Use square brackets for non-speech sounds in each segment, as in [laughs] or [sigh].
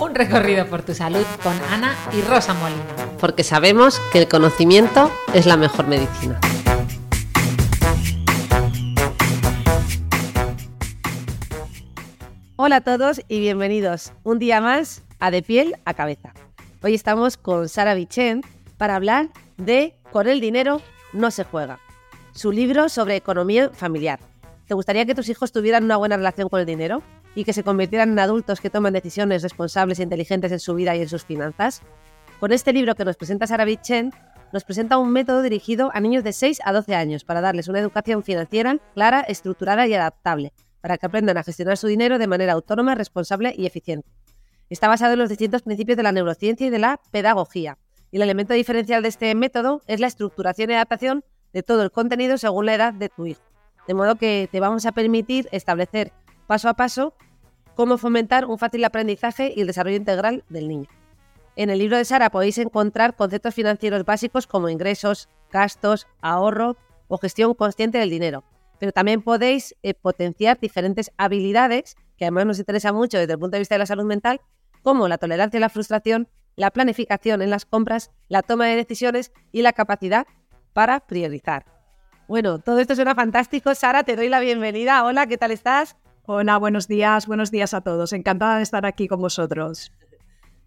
Un recorrido por tu salud con Ana y Rosa Molina. Porque sabemos que el conocimiento es la mejor medicina. Hola a todos y bienvenidos un día más a De piel a cabeza. Hoy estamos con Sara Bichen para hablar de Con el dinero no se juega, su libro sobre economía familiar. ¿Te gustaría que tus hijos tuvieran una buena relación con el dinero y que se convirtieran en adultos que toman decisiones responsables e inteligentes en su vida y en sus finanzas? Con este libro que nos presenta Sara Bichen, nos presenta un método dirigido a niños de 6 a 12 años para darles una educación financiera clara, estructurada y adaptable para que aprendan a gestionar su dinero de manera autónoma, responsable y eficiente. Está basado en los distintos principios de la neurociencia y de la pedagogía. Y el elemento diferencial de este método es la estructuración y adaptación de todo el contenido según la edad de tu hijo. De modo que te vamos a permitir establecer paso a paso cómo fomentar un fácil aprendizaje y el desarrollo integral del niño. En el libro de Sara podéis encontrar conceptos financieros básicos como ingresos, gastos, ahorro o gestión consciente del dinero, pero también podéis eh, potenciar diferentes habilidades que además nos interesa mucho desde el punto de vista de la salud mental, como la tolerancia a la frustración, la planificación en las compras, la toma de decisiones y la capacidad para priorizar. Bueno, todo esto suena fantástico. Sara, te doy la bienvenida. Hola, ¿qué tal estás? Hola, buenos días, buenos días a todos. Encantada de estar aquí con vosotros.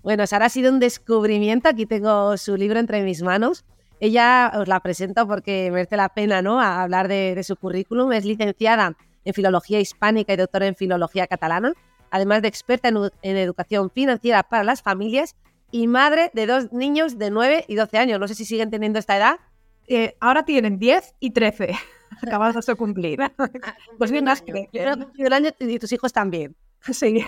Bueno, Sara ha sido un descubrimiento. Aquí tengo su libro entre mis manos. Ella os la presento porque merece la pena ¿no? hablar de, su currículum. Es licenciada en Filología Hispánica y doctora en Filología Catalana, además de experta en, educación financiera para las familias y madre de dos niños de 9 y 12 años. No sé si siguen teniendo esta edad. Eh, ahora tienen 10 y 13. [laughs] Acabas de cumplir. [laughs] pues bien, has y tus hijos también. [laughs] Sí.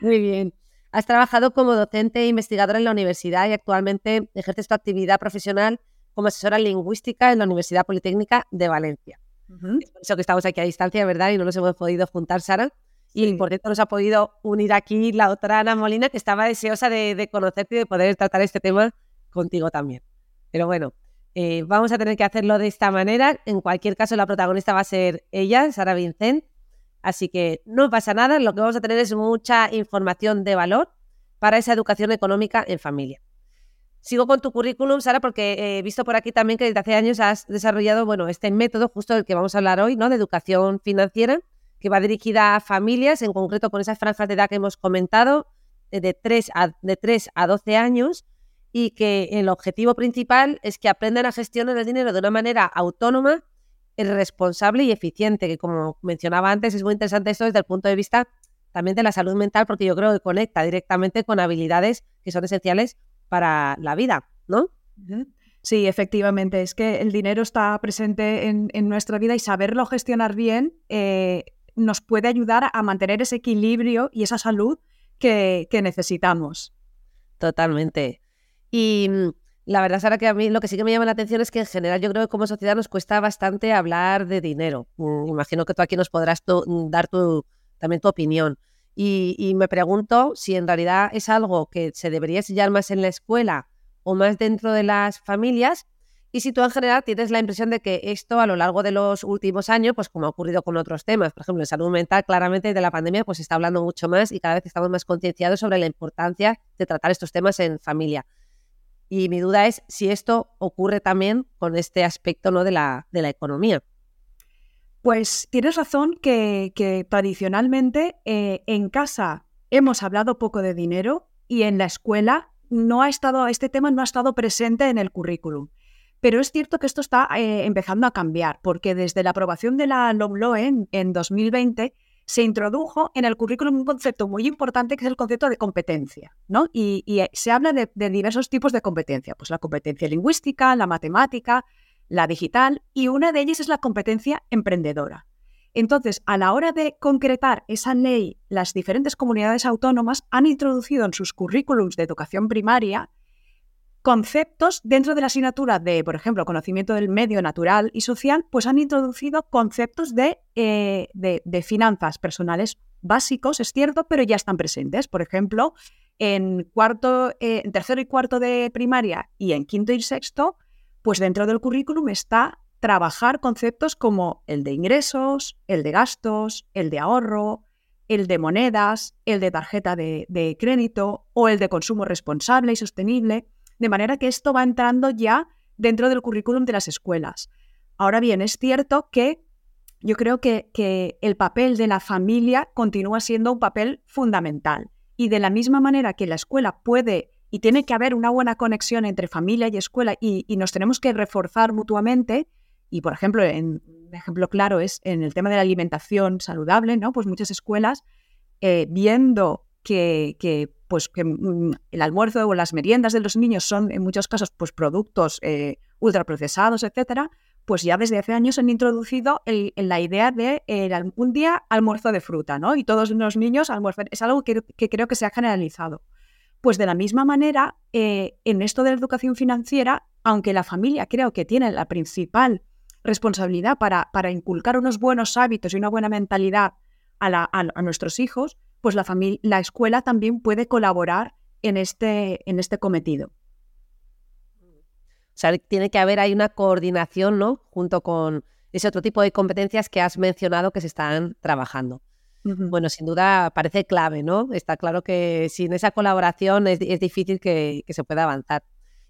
Muy bien. Has trabajado como docente e investigadora en la universidad y actualmente ejerces tu actividad profesional como asesora lingüística en la Universidad Politécnica de Valencia. por eso que estamos aquí a distancia, ¿verdad? Y no nos hemos podido juntar, Sara. Y por cierto nos ha podido unir aquí la otra Ana Molina, que estaba deseosa de, conocerte y de poder tratar este tema contigo también. Pero bueno, eh, vamos a tener que hacerlo de esta manera. En cualquier caso, la protagonista va a ser ella, Sara Vincent, Así que no pasa nada, lo que vamos a tener es mucha información de valor para esa educación económica en familia. Sigo con tu currículum, Sara, porque he visto por aquí también que desde hace años has desarrollado bueno, este método justo del que vamos a hablar hoy, ¿no? de educación financiera, que va dirigida a familias, en concreto con esas franjas de edad que hemos comentado, eh, de 3 a, de 3 a 12 años, y que el objetivo principal es que aprendan a gestionar el dinero de una manera autónoma responsable y eficiente, que como mencionaba antes, es muy interesante esto desde el punto de vista también de la salud mental, porque yo creo que conecta directamente con habilidades que son esenciales para la vida, ¿no? Sí, efectivamente, es que el dinero está presente en, nuestra vida y saberlo gestionar bien eh, nos puede ayudar a mantener ese equilibrio y esa salud que, que necesitamos. Totalmente. Y mm, la verdad, Sara, que a mí lo que sí que me llama la atención es que en general yo creo que como sociedad nos cuesta bastante hablar de dinero. Mm, imagino que tú aquí nos podrás mm, dar tu, también tu opinión. Y, me pregunto si en realidad es algo que se debería enseñar más en la escuela o más dentro de las familias. Y si tú en general tienes la impresión de que esto a lo largo de los últimos años, pues como ha ocurrido con otros temas, por ejemplo, en salud mental, claramente de la pandemia, pues se está hablando mucho más y cada vez estamos más concienciados sobre la importancia de tratar estos temas en familia. Y mi duda es si esto ocurre también con este aspecto ¿no? de, la, de la economía. Pues tienes razón que, tradicionalmente eh, en casa hemos hablado poco de dinero y en la escuela no ha estado, este tema no ha estado presente en el currículum. Pero es cierto que esto está eh, empezando a cambiar, porque desde la aprobación de la LOMLOE en, en 2020 se introdujo en el currículum un concepto muy importante que es el concepto de competencia, ¿no? Y, eh, se habla de, diversos tipos de competencia, pues la competencia lingüística, la matemática, la digital, y una de ellas es la competencia emprendedora. Entonces, a la hora de concretar esa ley, las diferentes comunidades autónomas han introducido en sus currículums de educación primaria conceptos dentro de la asignatura de, por ejemplo, conocimiento del medio natural y social, pues han introducido conceptos de, eh, de, finanzas personales básicos, es cierto, pero ya están presentes. Por ejemplo, en cuarto, eh, en tercero y cuarto de primaria y en quinto y sexto, pues dentro del currículum está trabajar conceptos como el de ingresos, el de gastos, el de ahorro, el de monedas, el de tarjeta de crédito o el de consumo responsable y sostenible. De manera que esto va entrando ya dentro del currículum de las escuelas. Ahora bien, es cierto que yo creo que, que, el papel de la familia continúa siendo un papel fundamental. Y de la misma manera que la escuela puede y tiene que haber una buena conexión entre familia y escuela y, nos tenemos que reforzar mutuamente, y por ejemplo, en, un ejemplo claro es en el tema de la alimentación saludable, ¿no? Pues muchas escuelas, eh, viendo que, pues que mm, el almuerzo o las meriendas de los niños son en muchos casos pues productos eh, ultraprocesados, etcétera, pues ya desde hace años han introducido la idea de un día almuerzo de fruta, ¿no? Y todos los niños almuerzan. Es algo que, creo que se ha generalizado. Pues de la misma manera, eh, en esto de la educación financiera, aunque la familia creo que tiene la principal responsabilidad para, para inculcar unos buenos hábitos y una buena mentalidad a nuestros hijos, pues la, la escuela también puede colaborar en este, en este cometido. O sea, tiene que haber ahí una coordinación, ¿no? Junto con ese otro tipo de competencias que has mencionado que se están trabajando. Bueno, sin duda parece clave, ¿no? Está claro que sin esa colaboración es, difícil que, que, se pueda avanzar.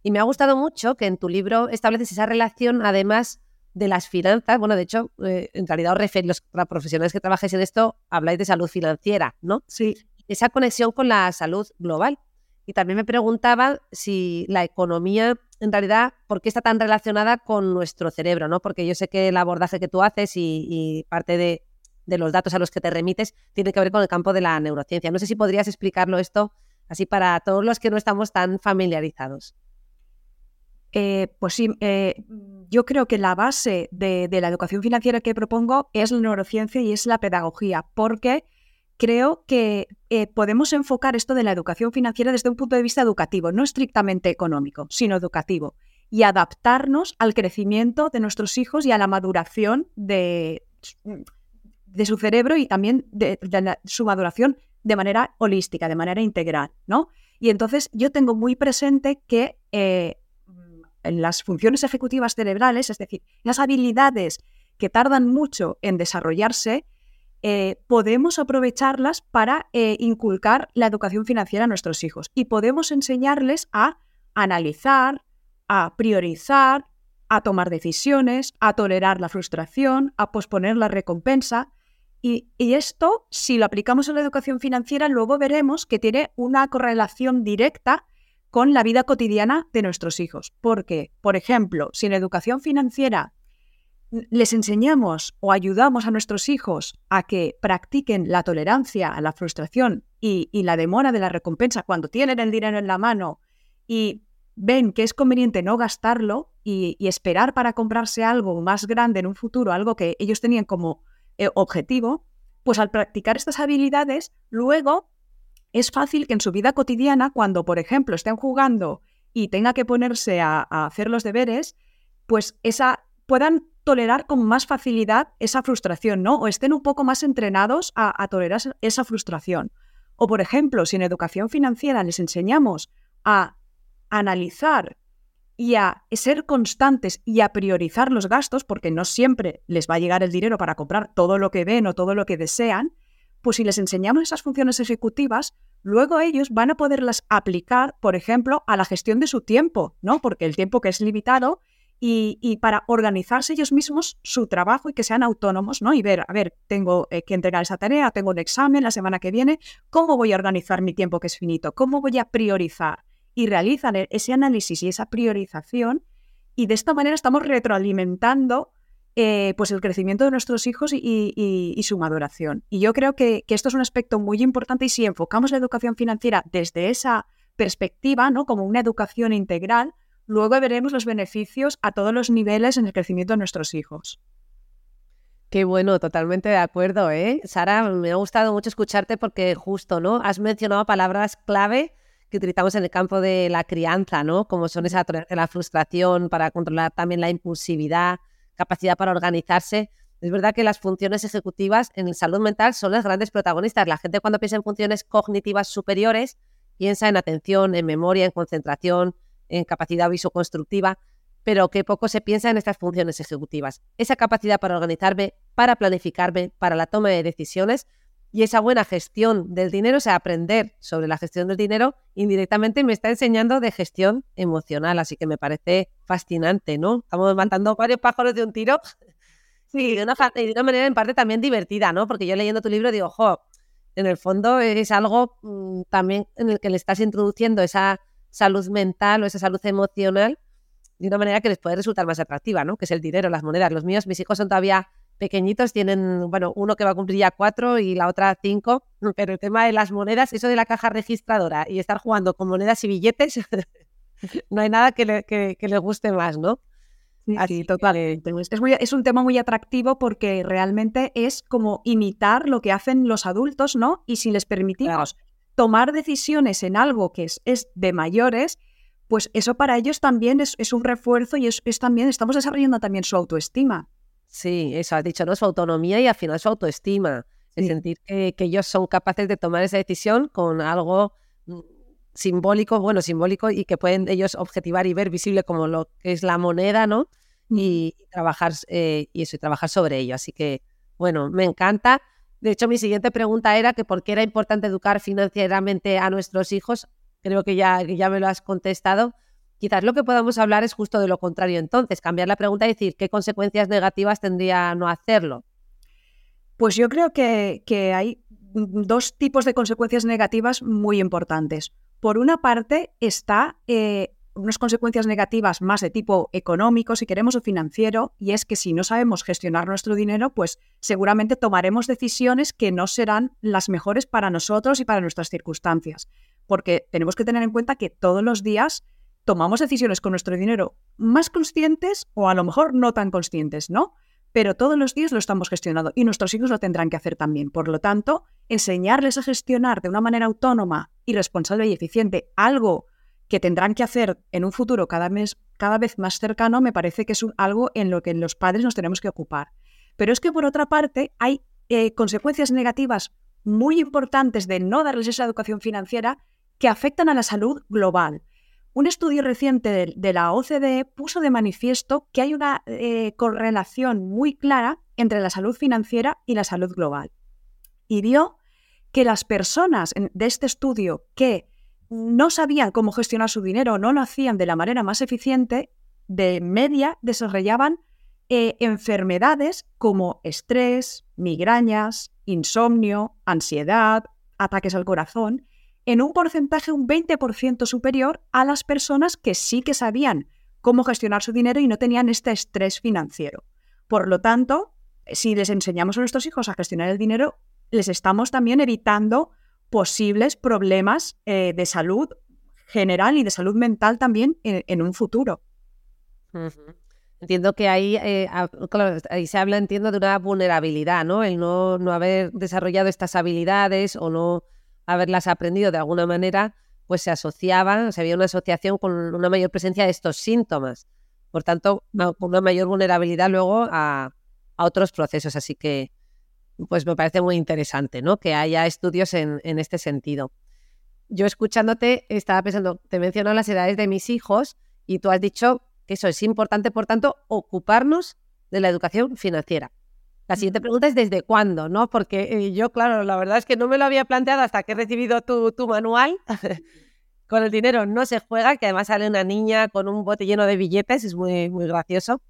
Y me ha gustado mucho que en tu libro estableces esa relación, además, de las finanzas, bueno, de hecho, eh, en realidad os los profesionales que trabajáis en esto, habláis de salud financiera, ¿no? Sí. Esa conexión con la salud global. Y también me preguntaba si la economía, en realidad, ¿por qué está tan relacionada con nuestro cerebro? ¿no? Porque yo sé que el abordaje que tú haces y, parte de, de, los datos a los que te remites tiene que ver con el campo de la neurociencia. No sé si podrías explicarlo esto así para todos los que no estamos tan familiarizados. Eh, pues sí, eh, yo creo que la base de, la educación financiera que propongo es la neurociencia y es la pedagogía, porque creo que eh, podemos enfocar esto de la educación financiera desde un punto de vista educativo, no estrictamente económico, sino educativo, y adaptarnos al crecimiento de nuestros hijos y a la maduración de, de su cerebro y también de, su maduración de manera holística, de manera integral, ¿no? Y entonces yo tengo muy presente que las funciones ejecutivas cerebrales, es decir, las habilidades que tardan mucho en desarrollarse, eh, podemos aprovecharlas para eh, inculcar la educación financiera a nuestros hijos y podemos enseñarles a analizar, a priorizar, a tomar decisiones, a tolerar la frustración, a posponer la recompensa. Y, y, esto, si lo aplicamos a la educación financiera, luego veremos que tiene una correlación directa con la vida cotidiana de nuestros hijos. Porque, por ejemplo, si en educación financiera les enseñamos o ayudamos a nuestros hijos a que practiquen la tolerancia a la frustración y, la demora de la recompensa cuando tienen el dinero en la mano y ven que es conveniente no gastarlo y, esperar para comprarse algo más grande en un futuro, algo que ellos tenían como eh, objetivo, pues al practicar estas habilidades, luego es fácil que en su vida cotidiana, cuando, por ejemplo, estén jugando y tenga que ponerse a, hacer los deberes, pues esa, puedan tolerar con más facilidad esa frustración, ¿no? O estén un poco más entrenados a, a tolerar esa frustración. O, por ejemplo, si en educación financiera les enseñamos a analizar y a ser constantes y a priorizar los gastos, porque no siempre les va a llegar el dinero para comprar todo lo que ven o todo lo que desean, pues si les enseñamos esas funciones ejecutivas, luego ellos van a poderlas aplicar, por ejemplo, a la gestión de su tiempo, ¿no? Porque el tiempo que es limitado y, para organizarse ellos mismos su trabajo y que sean autónomos, ¿no? Y ver, a ver, tengo eh, que entregar esa tarea, tengo un examen la semana que viene, ¿cómo voy a organizar mi tiempo que es finito? ¿Cómo voy a priorizar? Y realizan e-, ese análisis y esa priorización y de esta manera estamos retroalimentando eh, pues el crecimiento de nuestros hijos y, su maduración. Y yo creo que, esto es un aspecto muy importante y si enfocamos la educación financiera desde esa perspectiva, ¿no? como una educación integral, luego veremos los beneficios a todos los niveles en el crecimiento de nuestros hijos. Qué bueno, totalmente de acuerdo, ¿eh? Sara, me ha gustado mucho escucharte porque justo, ¿no? Has mencionado palabras clave que utilizamos en el campo de la crianza, ¿no? Como son esa la frustración para controlar también la impulsividad, capacidad para organizarse. Es verdad que las funciones ejecutivas en salud mental son las grandes protagonistas. La gente cuando piensa en funciones cognitivas superiores piensa en atención, en memoria, en concentración, en capacidad visoconstructiva, pero que poco se piensa en estas funciones ejecutivas. Esa capacidad para organizarme, para planificarme, para la toma de decisiones y esa buena gestión del dinero, o sea, aprender sobre la gestión del dinero, indirectamente me está enseñando de gestión emocional, así que me parece fascinante, ¿no? Estamos matando varios pájaros de un tiro. [laughs] Sí, de una, de una manera en parte también divertida, ¿no? Porque yo leyendo tu libro digo, jo, en el fondo es algo mm, también en el que le estás introduciendo esa salud mental o esa salud emocional de una manera que les puede resultar más atractiva, ¿no? Que es el dinero, las monedas. Los míos, mis hijos son todavía pequeñitos, tienen, bueno, uno que va a cumplir ya cuatro y la otra cinco, [laughs] pero el tema de las monedas, eso de la caja registradora y estar jugando con monedas y billetes, [laughs] no hay nada que le, que, le guste más, ¿no? Sí, totalmente. Es, muy, es, un tema muy atractivo porque realmente es como imitar lo que hacen los adultos, ¿no? Y si les permitimos tomar decisiones en algo que es, es, de mayores, pues eso para ellos también es, es un refuerzo y es, también, estamos desarrollando también su autoestima. Sí, eso has dicho, ¿no? Su autonomía y al final su autoestima. El sentir que, ellos son capaces de tomar esa decisión con algo mm, simbólico, bueno, simbólico y que pueden ellos objetivar y ver visible como lo que es la moneda, ¿no? Y, trabajar eh, y eso, y trabajar sobre ello. Así que, bueno, me encanta. De hecho, mi siguiente pregunta era que por qué era importante educar financieramente a nuestros hijos. Creo que ya, que ya me lo has contestado. Quizás lo que podamos hablar es justo de lo contrario entonces, cambiar la pregunta y decir qué consecuencias negativas tendría no hacerlo. Pues yo creo que, hay dos tipos de consecuencias negativas muy importantes. Por una parte está eh, unas consecuencias negativas más de tipo económico, si queremos, o financiero, y es que si no sabemos gestionar nuestro dinero, pues seguramente tomaremos decisiones que no serán las mejores para nosotros y para nuestras circunstancias. Porque tenemos que tener en cuenta que todos los días tomamos decisiones con nuestro dinero más conscientes o a lo mejor no tan conscientes, ¿no? Pero todos los días lo estamos gestionando y nuestros hijos lo tendrán que hacer también. Por lo tanto, enseñarles a gestionar de una manera autónoma y responsable y eficiente algo que tendrán que hacer en un futuro cada, mes, cada vez más cercano me parece que es algo en lo que los padres nos tenemos que ocupar. Pero es que por otra parte hay eh, consecuencias negativas muy importantes de no darles esa educación financiera que afectan a la salud global. Un estudio reciente de, la OCDE puso de manifiesto que hay una eh, correlación muy clara entre la salud financiera y la salud global. Y vio que las personas de este estudio que no sabían cómo gestionar su dinero, no lo hacían de la manera más eficiente, de media desarrollaban eh, enfermedades como estrés, migrañas, insomnio, ansiedad, ataques al corazón, en un porcentaje un 20% superior a las personas que sí que sabían cómo gestionar su dinero y no tenían este estrés financiero. Por lo tanto, si les enseñamos a nuestros hijos a gestionar el dinero, les estamos también evitando posibles problemas eh, de salud general y de salud mental también en, un futuro. Entiendo que ahí, eh, ahí se habla, entiendo, de una vulnerabilidad, ¿no? El no, no haber desarrollado estas habilidades o no haberlas aprendido de alguna manera, pues se asociaban, o había una asociación con una mayor presencia de estos síntomas. Por tanto, con una mayor vulnerabilidad luego a, otros procesos. Así que, pues me parece muy interesante, ¿no? Que haya estudios en, este sentido. Yo escuchándote estaba pensando, te menciono las edades de mis hijos y tú has dicho que eso es importante, por tanto, ocuparnos de la educación financiera. La siguiente pregunta es ¿desde cuándo? ¿no? Porque eh, yo, claro, la verdad es que no me lo había planteado hasta que he recibido tu, manual. [laughs] con el dinero no se juega, que además sale una niña con un bote lleno de billetes, es muy, muy gracioso.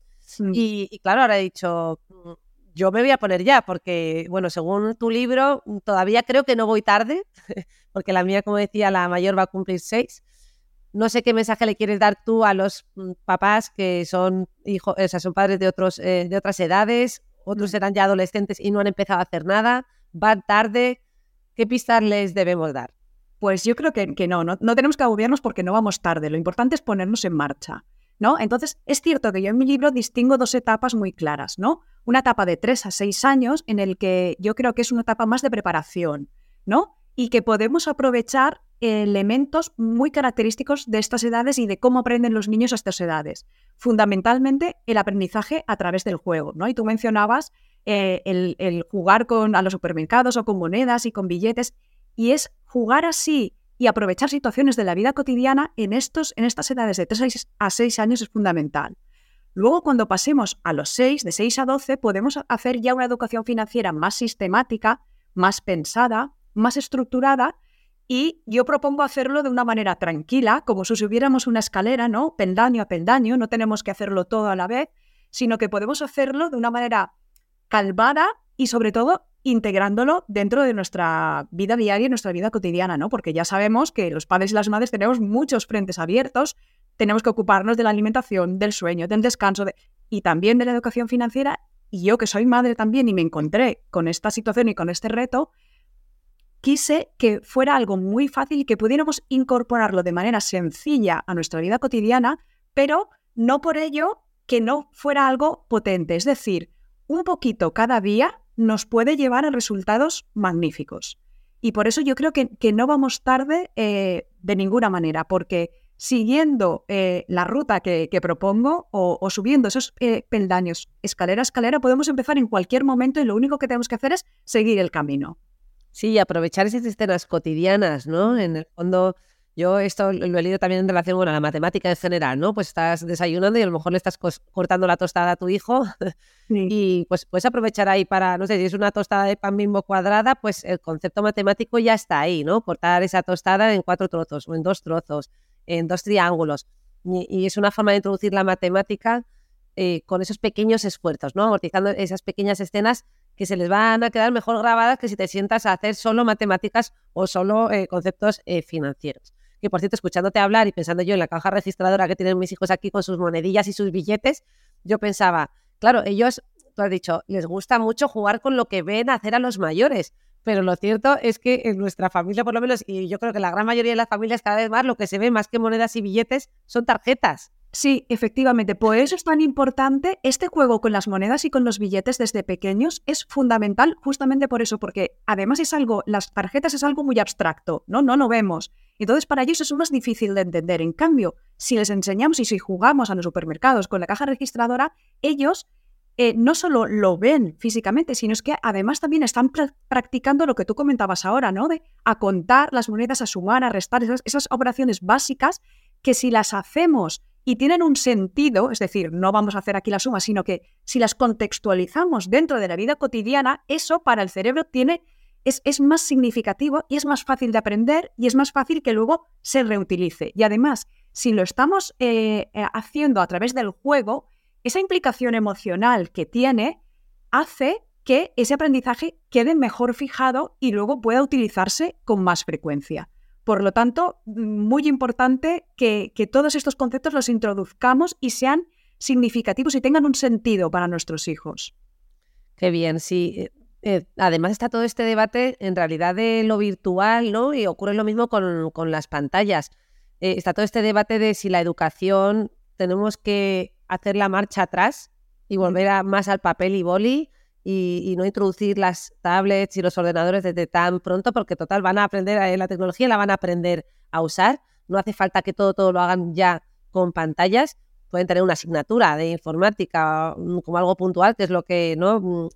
Y, claro, ahora he dicho, mm, yo me voy a poner ya, porque, bueno, según tu libro, todavía creo que no voy tarde, [laughs] porque la mía, como decía, la mayor va a cumplir seis. no sé qué mensaje le quieres dar tú a los mm, papás que son hijos, o sea, son padres de otros eh, de otras edades, otros Mm. eran ya adolescentes y no han empezado a hacer nada, van tarde. ¿Qué pistas les debemos dar? Pues yo creo que, que no, no, no tenemos que agobiarnos porque no vamos tarde. Lo importante es ponernos en marcha, ¿no? Entonces, es cierto que yo en mi libro distingo dos etapas muy claras, ¿no? Una etapa de tres a seis años en el que yo creo que es una etapa más de preparación, ¿no? Y que podemos aprovechar elementos muy característicos de estas edades y de cómo aprenden los niños a estas edades. Fundamentalmente el aprendizaje a través del juego, ¿no? Y tú mencionabas eh, el, jugar con, a los supermercados o con monedas y con billetes, y es jugar así y aprovechar situaciones de la vida cotidiana en, estos, en estas edades de 3 a 6 años es fundamental. Luego, cuando pasemos a los 6, de 6 a 12, podemos hacer ya una educación financiera más sistemática, más pensada, más estructurada, y yo propongo hacerlo de una manera tranquila, como si subiéramos una escalera, ¿no? Peldaño a peldaño, no tenemos que hacerlo todo a la vez, sino que podemos hacerlo de una manera calmada y sobre todo integrándolo dentro de nuestra vida diaria y nuestra vida cotidiana, ¿no? Porque ya sabemos que los padres y las madres tenemos muchos frentes abiertos, tenemos que ocuparnos de la alimentación, del sueño, del descanso de- y también de la educación financiera. Y yo que soy madre también y me encontré con esta situación y con este reto, quise que fuera algo muy fácil y que pudiéramos incorporarlo de manera sencilla a nuestra vida cotidiana, pero no por ello que no fuera algo potente. Es decir, un poquito cada día nos puede llevar a resultados magníficos. Y por eso yo creo que, no vamos tarde eh, de ninguna manera, porque siguiendo eh, la ruta que, propongo o, o subiendo esos eh, peldaños escalera a escalera, podemos empezar en cualquier momento y lo único que tenemos que hacer es seguir el camino. Sí, aprovechar esas escenas cotidianas, ¿no? En el fondo, yo esto lo he leído también en relación con la matemática en general, ¿no? Pues estás desayunando y a lo mejor le estás cortando la tostada a tu hijo [laughs] y pues puedes aprovechar ahí para, no sé, si es una tostada de pan bimbo cuadrada, pues el concepto matemático ya está ahí, ¿no? Cortar esa tostada en cuatro trozos o en dos trozos, en dos triángulos. Y, y es una forma de introducir la matemática eh, con esos pequeños esfuerzos, ¿no? Amortizando esas pequeñas escenas que se les van a quedar mejor grabadas que si te sientas a hacer solo matemáticas o solo eh, conceptos eh, financieros. Que por cierto, escuchándote hablar y pensando yo en la caja registradora que tienen mis hijos aquí con sus monedillas y sus billetes, yo pensaba, claro, ellos, tú has dicho, les gusta mucho jugar con lo que ven hacer a los mayores, pero lo cierto es que en nuestra familia, por lo menos, y yo creo que la gran mayoría de las familias cada vez más, lo que se ve más que monedas y billetes son tarjetas. Sí, efectivamente. Por eso es tan importante este juego con las monedas y con los billetes desde pequeños. Es fundamental justamente por eso, porque además es algo, las tarjetas es algo muy abstracto, ¿no? No lo vemos. Entonces, para ellos es más difícil de entender. En cambio, si les enseñamos y si jugamos a los supermercados con la caja registradora, ellos eh, no solo lo ven físicamente, sino es que además también están pra- practicando lo que tú comentabas ahora, ¿no? De a contar las monedas, a sumar, a restar, esas operaciones básicas que si las hacemos y tienen un sentido, es decir, no vamos a hacer aquí la suma, sino que si las contextualizamos dentro de la vida cotidiana, eso para el cerebro tiene, es, es más significativo y es más fácil de aprender y es más fácil que luego se reutilice. Y además, si lo estamos eh, eh, haciendo a través del juego, esa implicación emocional que tiene hace que ese aprendizaje quede mejor fijado y luego pueda utilizarse con más frecuencia. Por lo tanto, muy importante que, que todos estos conceptos los introduzcamos y sean significativos y tengan un sentido para nuestros hijos. Qué bien, sí. Eh, eh, además está todo este debate en realidad de lo virtual, ¿no? Y ocurre lo mismo con, con las pantallas. Eh, está todo este debate de si la educación tenemos que hacer la marcha atrás y volver a, más al papel y boli y, y, no introducir las tablets y los ordenadores desde tan pronto porque total van a aprender eh, la tecnología, la van a aprender a usar. No hace falta que todo, todo lo hagan ya con pantallas. Pueden tener una asignatura de informática mm, como algo puntual, que es lo que no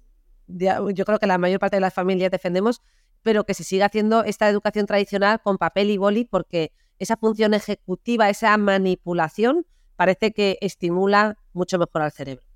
yo creo que la mayor parte de las familias defendemos, pero que se siga haciendo esta educación tradicional con papel y boli porque esa función ejecutiva, esa manipulación, parece que estimula mucho mejor al cerebro.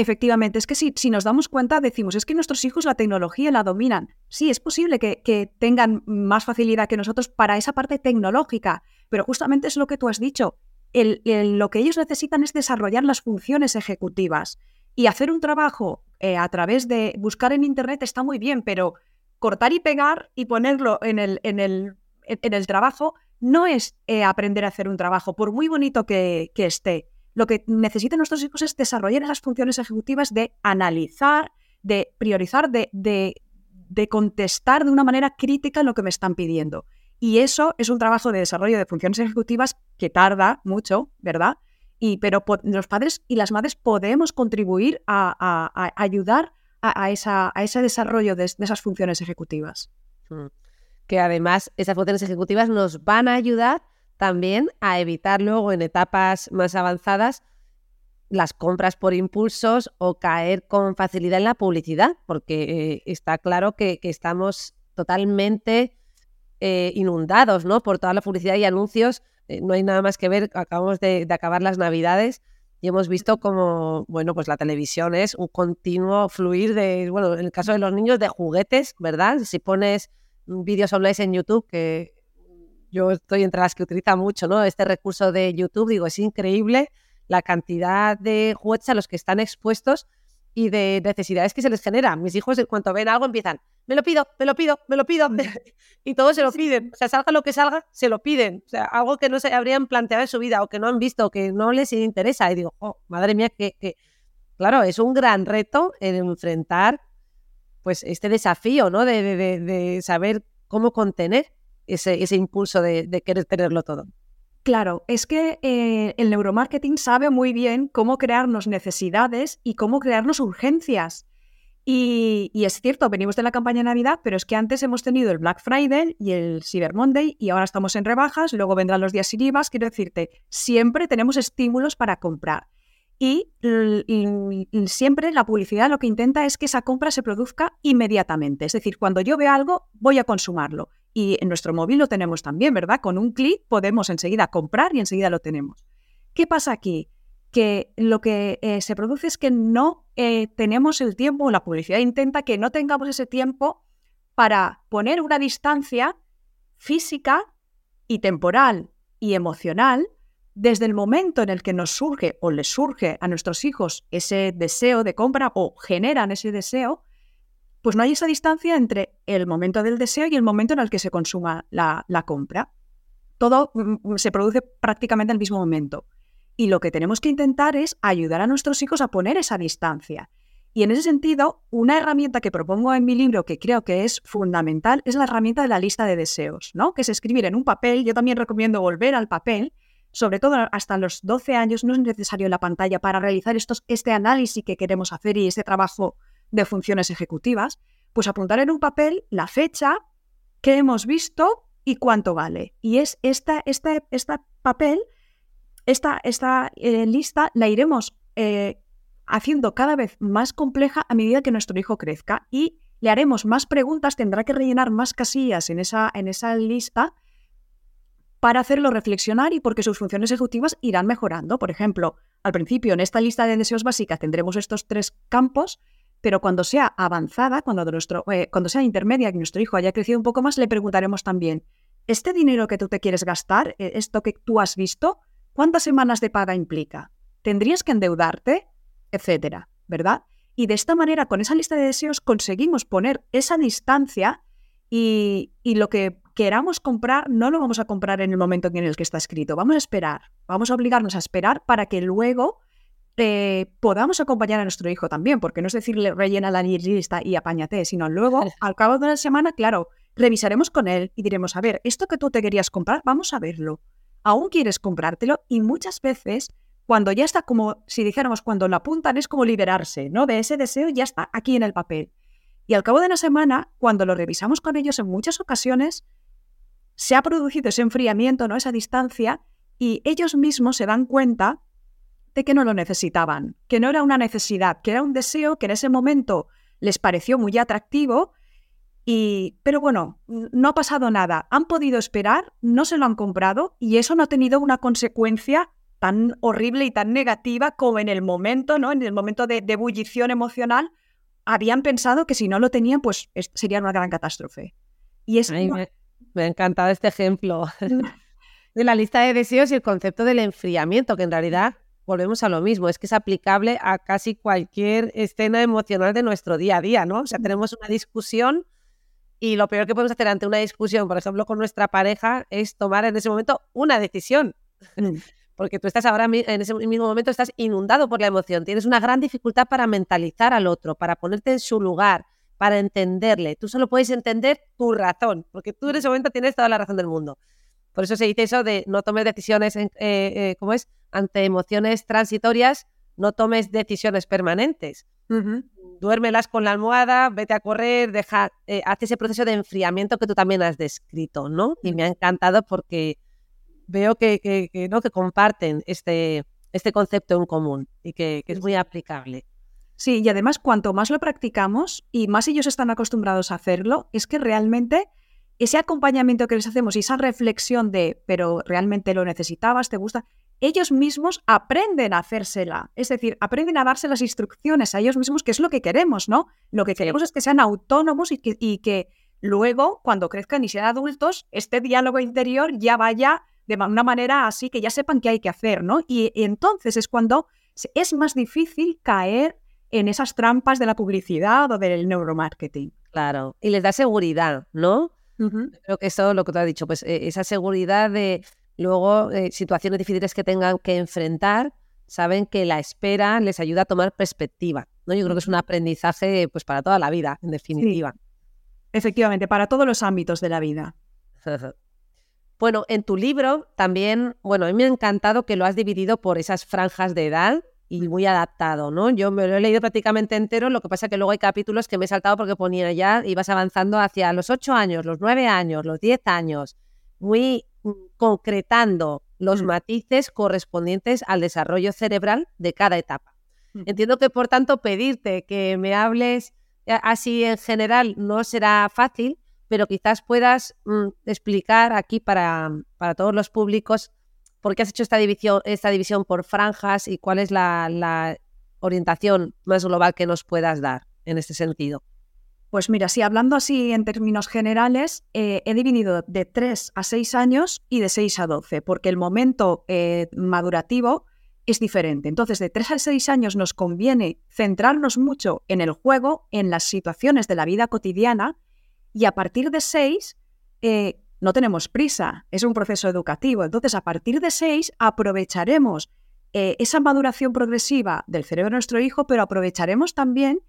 Efectivamente, es que si, si, nos damos cuenta, decimos, es que nuestros hijos la tecnología la dominan. Sí, es posible que, que, tengan más facilidad que nosotros para esa parte tecnológica, pero justamente es lo que tú has dicho. El, lo que ellos necesitan es desarrollar las funciones ejecutivas y hacer un trabajo eh, a través de buscar en Internet está muy bien, pero cortar y pegar y ponerlo en el, en el, en el trabajo no es eh, aprender a hacer un trabajo, por muy bonito que, esté. Lo que necesitan nuestros hijos es desarrollar esas funciones ejecutivas de analizar, de priorizar, de, de, contestar de una manera crítica lo que me están pidiendo. Y eso es un trabajo de desarrollo de funciones ejecutivas que tarda mucho, ¿verdad? Y, pero los padres y las madres podemos contribuir a, ayudar a, esa, a, ese desarrollo de, de esas funciones ejecutivas. Mm que además esas funciones ejecutivas nos van a ayudar también a evitar luego en etapas más avanzadas las compras por impulsos o caer con facilidad en la publicidad, porque eh, está claro que, estamos totalmente eh, inundados ¿no? por toda la publicidad y anuncios. Eh, no hay nada más que ver, acabamos de, acabar las navidades y hemos visto como, bueno, pues la televisión es un continuo fluir de, bueno, en el caso de los niños, de juguetes, ¿verdad? Si pones vídeos online en YouTube que yo estoy entre las que utiliza mucho, ¿no? Este recurso de YouTube, digo, es increíble la cantidad de juguetes a los que están expuestos y de necesidades que se les genera. Mis hijos, en cuanto ven algo, empiezan, me lo pido, me lo pido, me lo pido, [laughs] y todos se lo piden. O sea, salga lo que salga, se lo piden. O sea, algo que no se habrían planteado en su vida o que no han visto, o que no les interesa. Y digo, oh, madre mía, que, que... claro, es un gran reto en enfrentar pues este desafío, ¿no? De, saber cómo contener ese, impulso de, querer tenerlo todo. Claro, es que eh, el neuromarketing sabe muy bien cómo crearnos necesidades y cómo crearnos urgencias. Y, y, es cierto, venimos de la campaña de Navidad, pero es que antes hemos tenido el Black Friday y el Cyber Monday y ahora estamos en rebajas, luego vendrán los días sin IVA. Quiero decirte, siempre tenemos estímulos para comprar. Y, siempre la publicidad lo que intenta es que esa compra se produzca inmediatamente. Es decir, cuando yo veo algo, voy a consumarlo. Y en nuestro móvil lo tenemos también, ¿verdad? Con un clic podemos enseguida comprar y enseguida lo tenemos. ¿Qué pasa aquí? Que lo que eh, se produce es que no eh, tenemos el tiempo, la publicidad intenta que no tengamos ese tiempo para poner una distancia física y temporal y emocional desde el momento en el que nos surge o les surge a nuestros hijos ese deseo de compra o generan ese deseo, pues no hay esa distancia entre el momento del deseo y el momento en el que se consuma la, compra. Todo mm, mm, se produce prácticamente en el mismo momento. Y lo que tenemos que intentar es ayudar a nuestros hijos a poner esa distancia. Y en ese sentido, una herramienta que propongo en mi libro que creo que es fundamental es la herramienta de la lista de deseos, ¿no? Que es escribir en un papel. Yo también recomiendo volver al papel sobre todo hasta los 12 años, no es necesario la pantalla para realizar estos, este análisis que queremos hacer y este trabajo de funciones ejecutivas, pues apuntar en un papel la fecha, que hemos visto y cuánto vale. Y es esta, esta, esta papel, esta, esta eh, lista la iremos eh, haciendo cada vez más compleja a medida que nuestro hijo crezca y le haremos más preguntas, tendrá que rellenar más casillas en esa, en esa lista para hacerlo reflexionar y porque sus funciones ejecutivas irán mejorando. Por ejemplo, al principio en esta lista de deseos básicas tendremos estos tres campos, pero cuando sea avanzada, cuando, nuestro, eh, cuando sea intermedia, que nuestro hijo haya crecido un poco más, le preguntaremos también, ¿este dinero que tú te quieres gastar, eh, esto que tú has visto, cuántas semanas de paga implica? ¿Tendrías que endeudarte? Etcétera, ¿verdad? Y de esta manera, con esa lista de deseos, conseguimos poner esa distancia y, y lo que queramos comprar, no lo vamos a comprar en el momento en el que está escrito. Vamos a esperar, vamos a obligarnos a esperar para que luego eh, podamos acompañar a nuestro hijo también, porque no es decirle rellena la lista y apáñate, sino luego, al cabo de una semana, claro, revisaremos con él y diremos, a ver, esto que tú te querías comprar, vamos a verlo. ¿Aún quieres comprártelo? Y muchas veces, cuando ya está como, si dijéramos, cuando la apuntan es como liberarse, ¿no? De ese deseo ya está aquí en el papel. Y al cabo de una semana, cuando lo revisamos con ellos en muchas ocasiones, se ha producido ese enfriamiento, ¿no? esa distancia, y ellos mismos se dan cuenta de que no lo necesitaban, que no era una necesidad, que era un deseo que en ese momento les pareció muy atractivo, y, pero bueno, no ha pasado nada. Han podido esperar, no se lo han comprado y eso no ha tenido una consecuencia tan horrible y tan negativa como en el momento, ¿no? En el momento de, ebullición emocional, habían pensado que si no lo tenían, pues sería una gran catástrofe. Y es, me ha encantado este ejemplo [laughs] de la lista de deseos y el concepto del enfriamiento, que en realidad volvemos a lo mismo, es que es aplicable a casi cualquier escena emocional de nuestro día a día, ¿no? O sea, tenemos una discusión Y lo peor que podemos hacer ante una discusión, por ejemplo, con nuestra pareja, es tomar en ese momento una decisión. Mm. [laughs] Porque tú estás ahora, en ese mismo momento, estás inundado por la emoción. Tienes una gran dificultad para mentalizar al otro, para ponerte en su lugar, para entenderle. Tú solo puedes entender tu razón, porque tú en ese momento tienes toda la razón del mundo. Por eso se dice eso de no tomes decisiones, eh, eh, ¿cómo es? Ante emociones transitorias, no tomes decisiones permanentes. Duérmelas con la almohada, vete a correr, deja, eh, haz ese proceso de enfriamiento que tú también has descrito, ¿no? Y me ha encantado porque veo que, ¿no? que comparten este, este concepto en común y que es muy aplicable. Sí, y además cuanto más lo practicamos y más ellos están acostumbrados a hacerlo, es que realmente ese acompañamiento que les hacemos y esa reflexión de, pero realmente lo necesitabas, te gusta, ellos mismos aprenden a hacérsela. Es decir, aprenden a darse las instrucciones a ellos mismos, que es lo que queremos, ¿no? Lo que queremos es que sean autónomos y que, y que luego, cuando crezcan y sean adultos, este diálogo interior ya vaya de una manera así que ya sepan qué hay que hacer, ¿no? y entonces es cuando es más difícil caer en esas trampas de la publicidad o del neuromarketing. Claro, y les da seguridad, ¿no? Creo que eso, lo que tú has dicho, pues e, esa seguridad de luego eh, situaciones difíciles que tengan que enfrentar, saben que la espera les ayuda a tomar perspectiva, ¿no? Yo creo que es un aprendizaje pues para toda la vida, en definitiva. Efectivamente, para todos los ámbitos de la vida. [laughs] bueno, en tu libro también, bueno, a mí me ha encantado que lo has dividido por esas franjas de edad y muy adaptado, ¿no? Yo me lo he leído prácticamente entero, lo que pasa es que luego hay capítulos que me he saltado porque ponía ya, ibas avanzando hacia los ocho años, los nueve años, los diez años, muy concretando los mm. matices correspondientes al desarrollo cerebral de cada etapa. Mm. Entiendo que, por tanto, pedirte que me hables eh, así en general no será fácil, pero quizás puedas explicar aquí para, para todos los públicos ¿Por qué has hecho esta división, esta división por franjas y cuál es la, orientación más global que nos puedas dar en este sentido? Pues mira, sí, hablando así en términos generales, eh, he dividido de 3 a 6 años y de 6 a 12, porque el momento eh, madurativo es diferente. Entonces, de 3 a 6 años nos conviene centrarnos mucho en el juego, en las situaciones de la vida cotidiana, y a partir de 6, no tenemos prisa, es un proceso educativo. Entonces, a partir de seis, aprovecharemos eh, esa maduración progresiva del cerebro de nuestro hijo, pero aprovecharemos también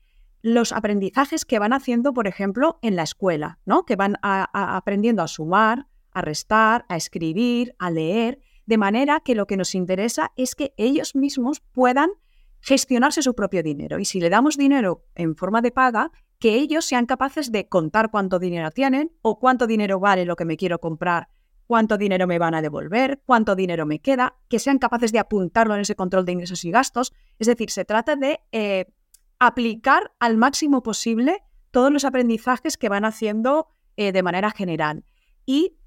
los aprendizajes que van haciendo, por ejemplo, en la escuela, ¿no? Que van aprendiendo a sumar, a restar, a escribir, a leer, de manera que lo que nos interesa es que ellos mismos puedan gestionarse su propio dinero. Y si le damos dinero en forma de paga, que ellos sean capaces de contar cuánto dinero tienen o cuánto dinero vale lo que me quiero comprar, cuánto dinero me van a devolver, cuánto dinero me queda, que sean capaces de apuntarlo en ese control de ingresos y gastos. Es decir, se trata de eh, aplicar al máximo posible todos los aprendizajes que van haciendo eh, de manera general. Y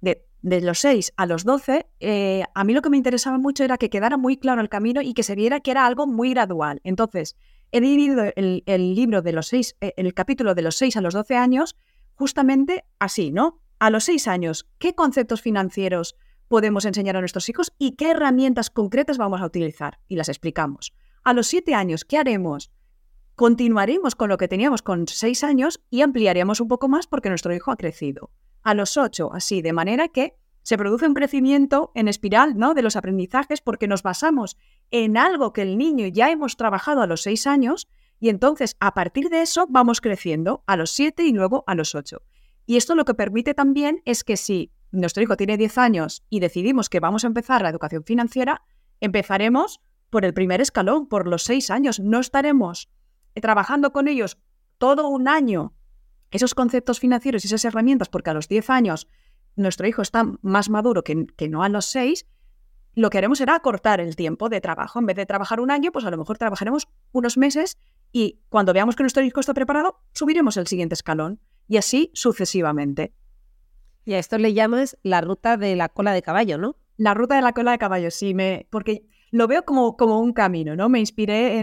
de, los 6 a los 12, eh, a mí lo que me interesaba mucho era que quedara muy claro el camino y que se viera que era algo muy gradual. Entonces, he dividido el, libro de los seis, eh, el capítulo de los 6 a los 12 años, justamente así, ¿no? A los 6 años, ¿qué conceptos financieros podemos enseñar a nuestros hijos y qué herramientas concretas vamos a utilizar? Y las explicamos. A los 7 años, ¿qué haremos? Continuaremos con lo que teníamos con 6 años y ampliaremos un poco más porque nuestro hijo ha crecido. A los 8, así, de manera que se produce un crecimiento en espiral ¿no? de los aprendizajes porque nos basamos en algo que el niño ya hemos trabajado a los seis años y entonces a partir de eso vamos creciendo a los siete y luego a los ocho. Y esto lo que permite también es que si nuestro hijo tiene 10 años y decidimos que vamos a empezar la educación financiera, empezaremos por el primer escalón, por los seis años. No estaremos trabajando con ellos todo un año esos conceptos financieros y esas herramientas, porque a los 10 años nuestro hijo está más maduro que, no a los seis, lo que haremos será acortar el tiempo de trabajo. En vez de trabajar un año, pues a lo mejor trabajaremos unos meses y cuando veamos que nuestro hijo está preparado, subiremos el siguiente escalón y así sucesivamente. Y a esto le llamas la ruta de la cola de caballo, ¿no? La ruta de la cola de caballo, sí, me, porque lo veo como, como un camino, ¿no? Me inspiré en...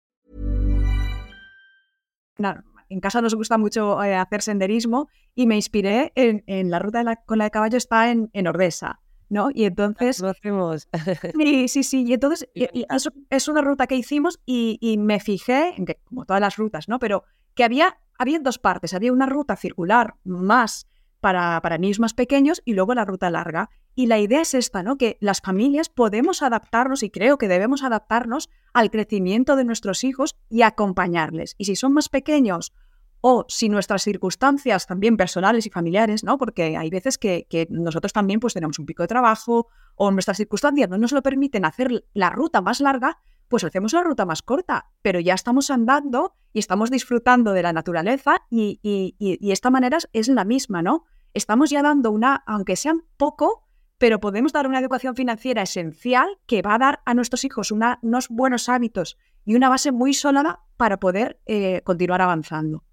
Na- En casa nos gusta mucho eh, hacer senderismo y me inspiré en, en la ruta de la de caballo está en, en Ordesa, ¿no? Y entonces Lo hacemos. [laughs] Sí, sí, sí. Y entonces y- y es, es una ruta que hicimos y, y me fijé, en que, como todas las rutas, ¿no? Pero que había, había dos partes. Había una ruta circular más para, para niños más pequeños y luego la ruta larga. Y la idea es esta, ¿no? Que las familias podemos adaptarnos y creo que debemos adaptarnos al crecimiento de nuestros hijos y acompañarles. Y si son más pequeños o si nuestras circunstancias también personales y familiares, ¿no? Porque hay veces que, que nosotros también pues tenemos un pico de trabajo o nuestras circunstancias no nos lo permiten hacer la ruta más larga, pues hacemos la ruta más corta, pero ya estamos andando y estamos disfrutando de la naturaleza y, y- esta manera es- la misma, ¿no? Estamos ya dando una, aunque sean poco, pero podemos dar una educación financiera esencial que va a dar a nuestros hijos una- unos buenos hábitos y una base muy sólida para poder eh, continuar avanzando.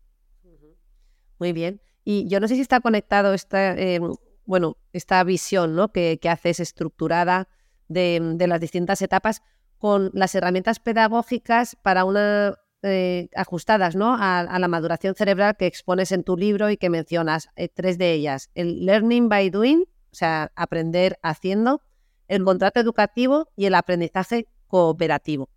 Muy bien. Y yo no sé si está conectado esta, eh, bueno, esta visión ¿no? que, que haces estructurada de, de las distintas etapas con las herramientas pedagógicas para una eh, ajustadas ¿no? a, la maduración cerebral que expones en tu libro y que mencionas eh, tres de ellas. El learning by doing, o sea, aprender haciendo, el contrato educativo y el aprendizaje cooperativo.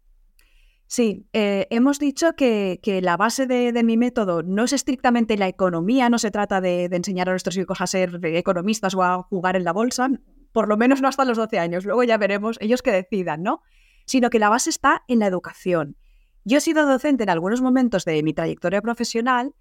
Sí, eh, hemos dicho que, que la base de, de mi método no es estrictamente la economía, no se trata de, de enseñar a nuestros hijos a ser economistas o a jugar en la bolsa, por lo menos no hasta los 12 años, luego ya veremos ellos que decidan, ¿no? Sino que la base está en la educación. Yo he sido docente en algunos momentos de mi trayectoria profesional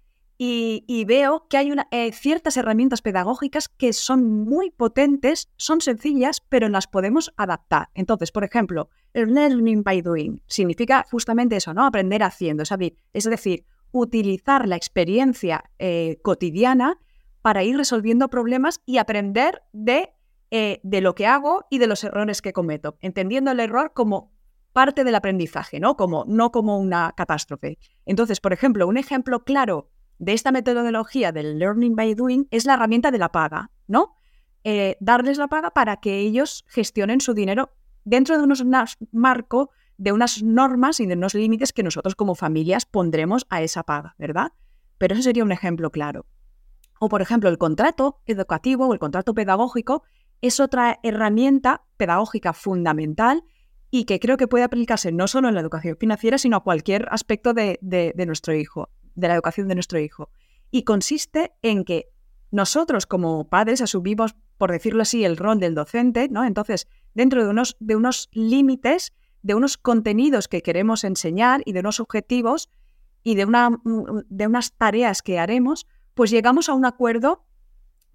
y, veo que hay una, eh, ciertas herramientas pedagógicas que son muy potentes, son sencillas, pero las podemos adaptar. Entonces, por ejemplo, el learning by doing significa justamente eso, ¿no? Aprender haciendo, es decir, es decir utilizar la experiencia eh, cotidiana para ir resolviendo problemas y aprender de, eh, de lo que hago y de los errores que cometo, entendiendo el error como parte del aprendizaje, ¿no? Como, no como una catástrofe. Entonces, por ejemplo, un ejemplo claro de esta metodología del learning by doing es la herramienta de la paga, ¿no? Eh, darles la paga para que ellos gestionen su dinero dentro de unos marco de unas normas y de unos límites que nosotros como familias pondremos a esa paga, ¿verdad? Pero eso sería un ejemplo claro. O, por ejemplo, el contrato educativo o el contrato pedagógico es otra herramienta pedagógica fundamental y que creo que puede aplicarse no solo en la educación financiera, sino a cualquier aspecto de nuestro hijo, de la educación de nuestro hijo. Y consiste en que nosotros como padres asumimos, por decirlo así, el rol del docente, ¿no? Entonces, dentro de unos, de unos límites, de unos contenidos que queremos enseñar y de unos objetivos y de, una, de unas tareas que haremos, pues llegamos a un acuerdo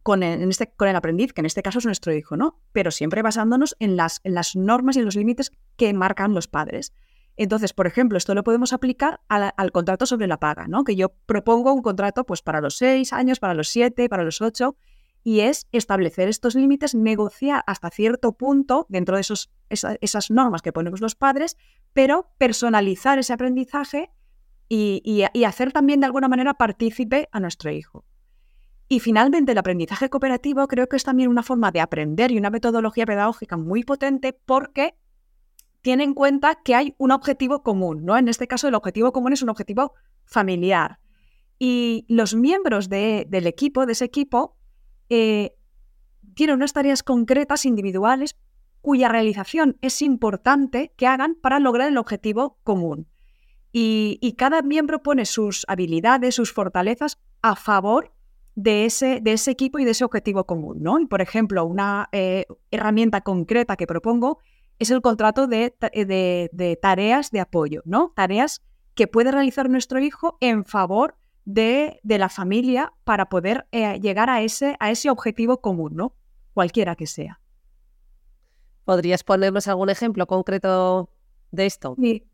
con el, en este, con el aprendiz, que en este caso es nuestro hijo, ¿no? Pero siempre basándonos en las, en las normas y en los límites que marcan los padres. Entonces, por ejemplo, esto lo podemos aplicar al, contrato sobre la paga, ¿no? Que yo propongo un contrato pues, para los seis años, para los siete, para los ocho, y es establecer estos límites, negociar hasta cierto punto dentro de esos, esa- esas normas que ponemos los padres, pero personalizar ese aprendizaje y- y hacer también de alguna manera partícipe a nuestro hijo. Y finalmente, el aprendizaje cooperativo creo que es también una forma de aprender y una metodología pedagógica muy potente porque tiene en cuenta que hay un objetivo común, ¿no? En este caso, el objetivo común es un objetivo familiar. Y los miembros de- del equipo, de ese equipo, eh, tienen unas tareas concretas, individuales, cuya realización es importante que hagan para lograr el objetivo común. Y, y cada miembro pone sus habilidades, sus fortalezas a favor de ese, de ese equipo y de ese objetivo común. ¿no? Por ejemplo, una eh, herramienta concreta que propongo es el contrato de, eh, de- de tareas de apoyo, ¿no? Tareas que puede realizar nuestro hijo en favor de, la familia para poder eh, llegar a ese, a ese objetivo común, ¿no? Cualquiera que sea. ¿Podrías ponernos algún ejemplo concreto de esto? Sí.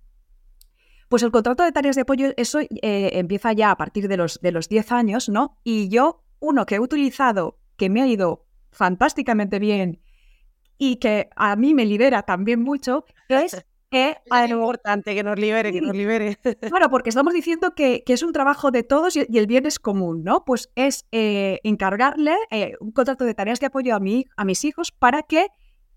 Pues el contrato de tareas de apoyo, eso eh, empieza ya a partir de los, de los 10 años, ¿no? Y yo, uno que he utilizado, que me ha ido fantásticamente bien y que a mí me libera también mucho, es [laughs] es importante que nos libere, que nos libere. [laughs] Claro, porque estamos diciendo que, es un trabajo de todos y, el bien es común, ¿no? Pues es eh, encargarle eh, un contrato de tareas de apoyo a, mí, a mis hijos para que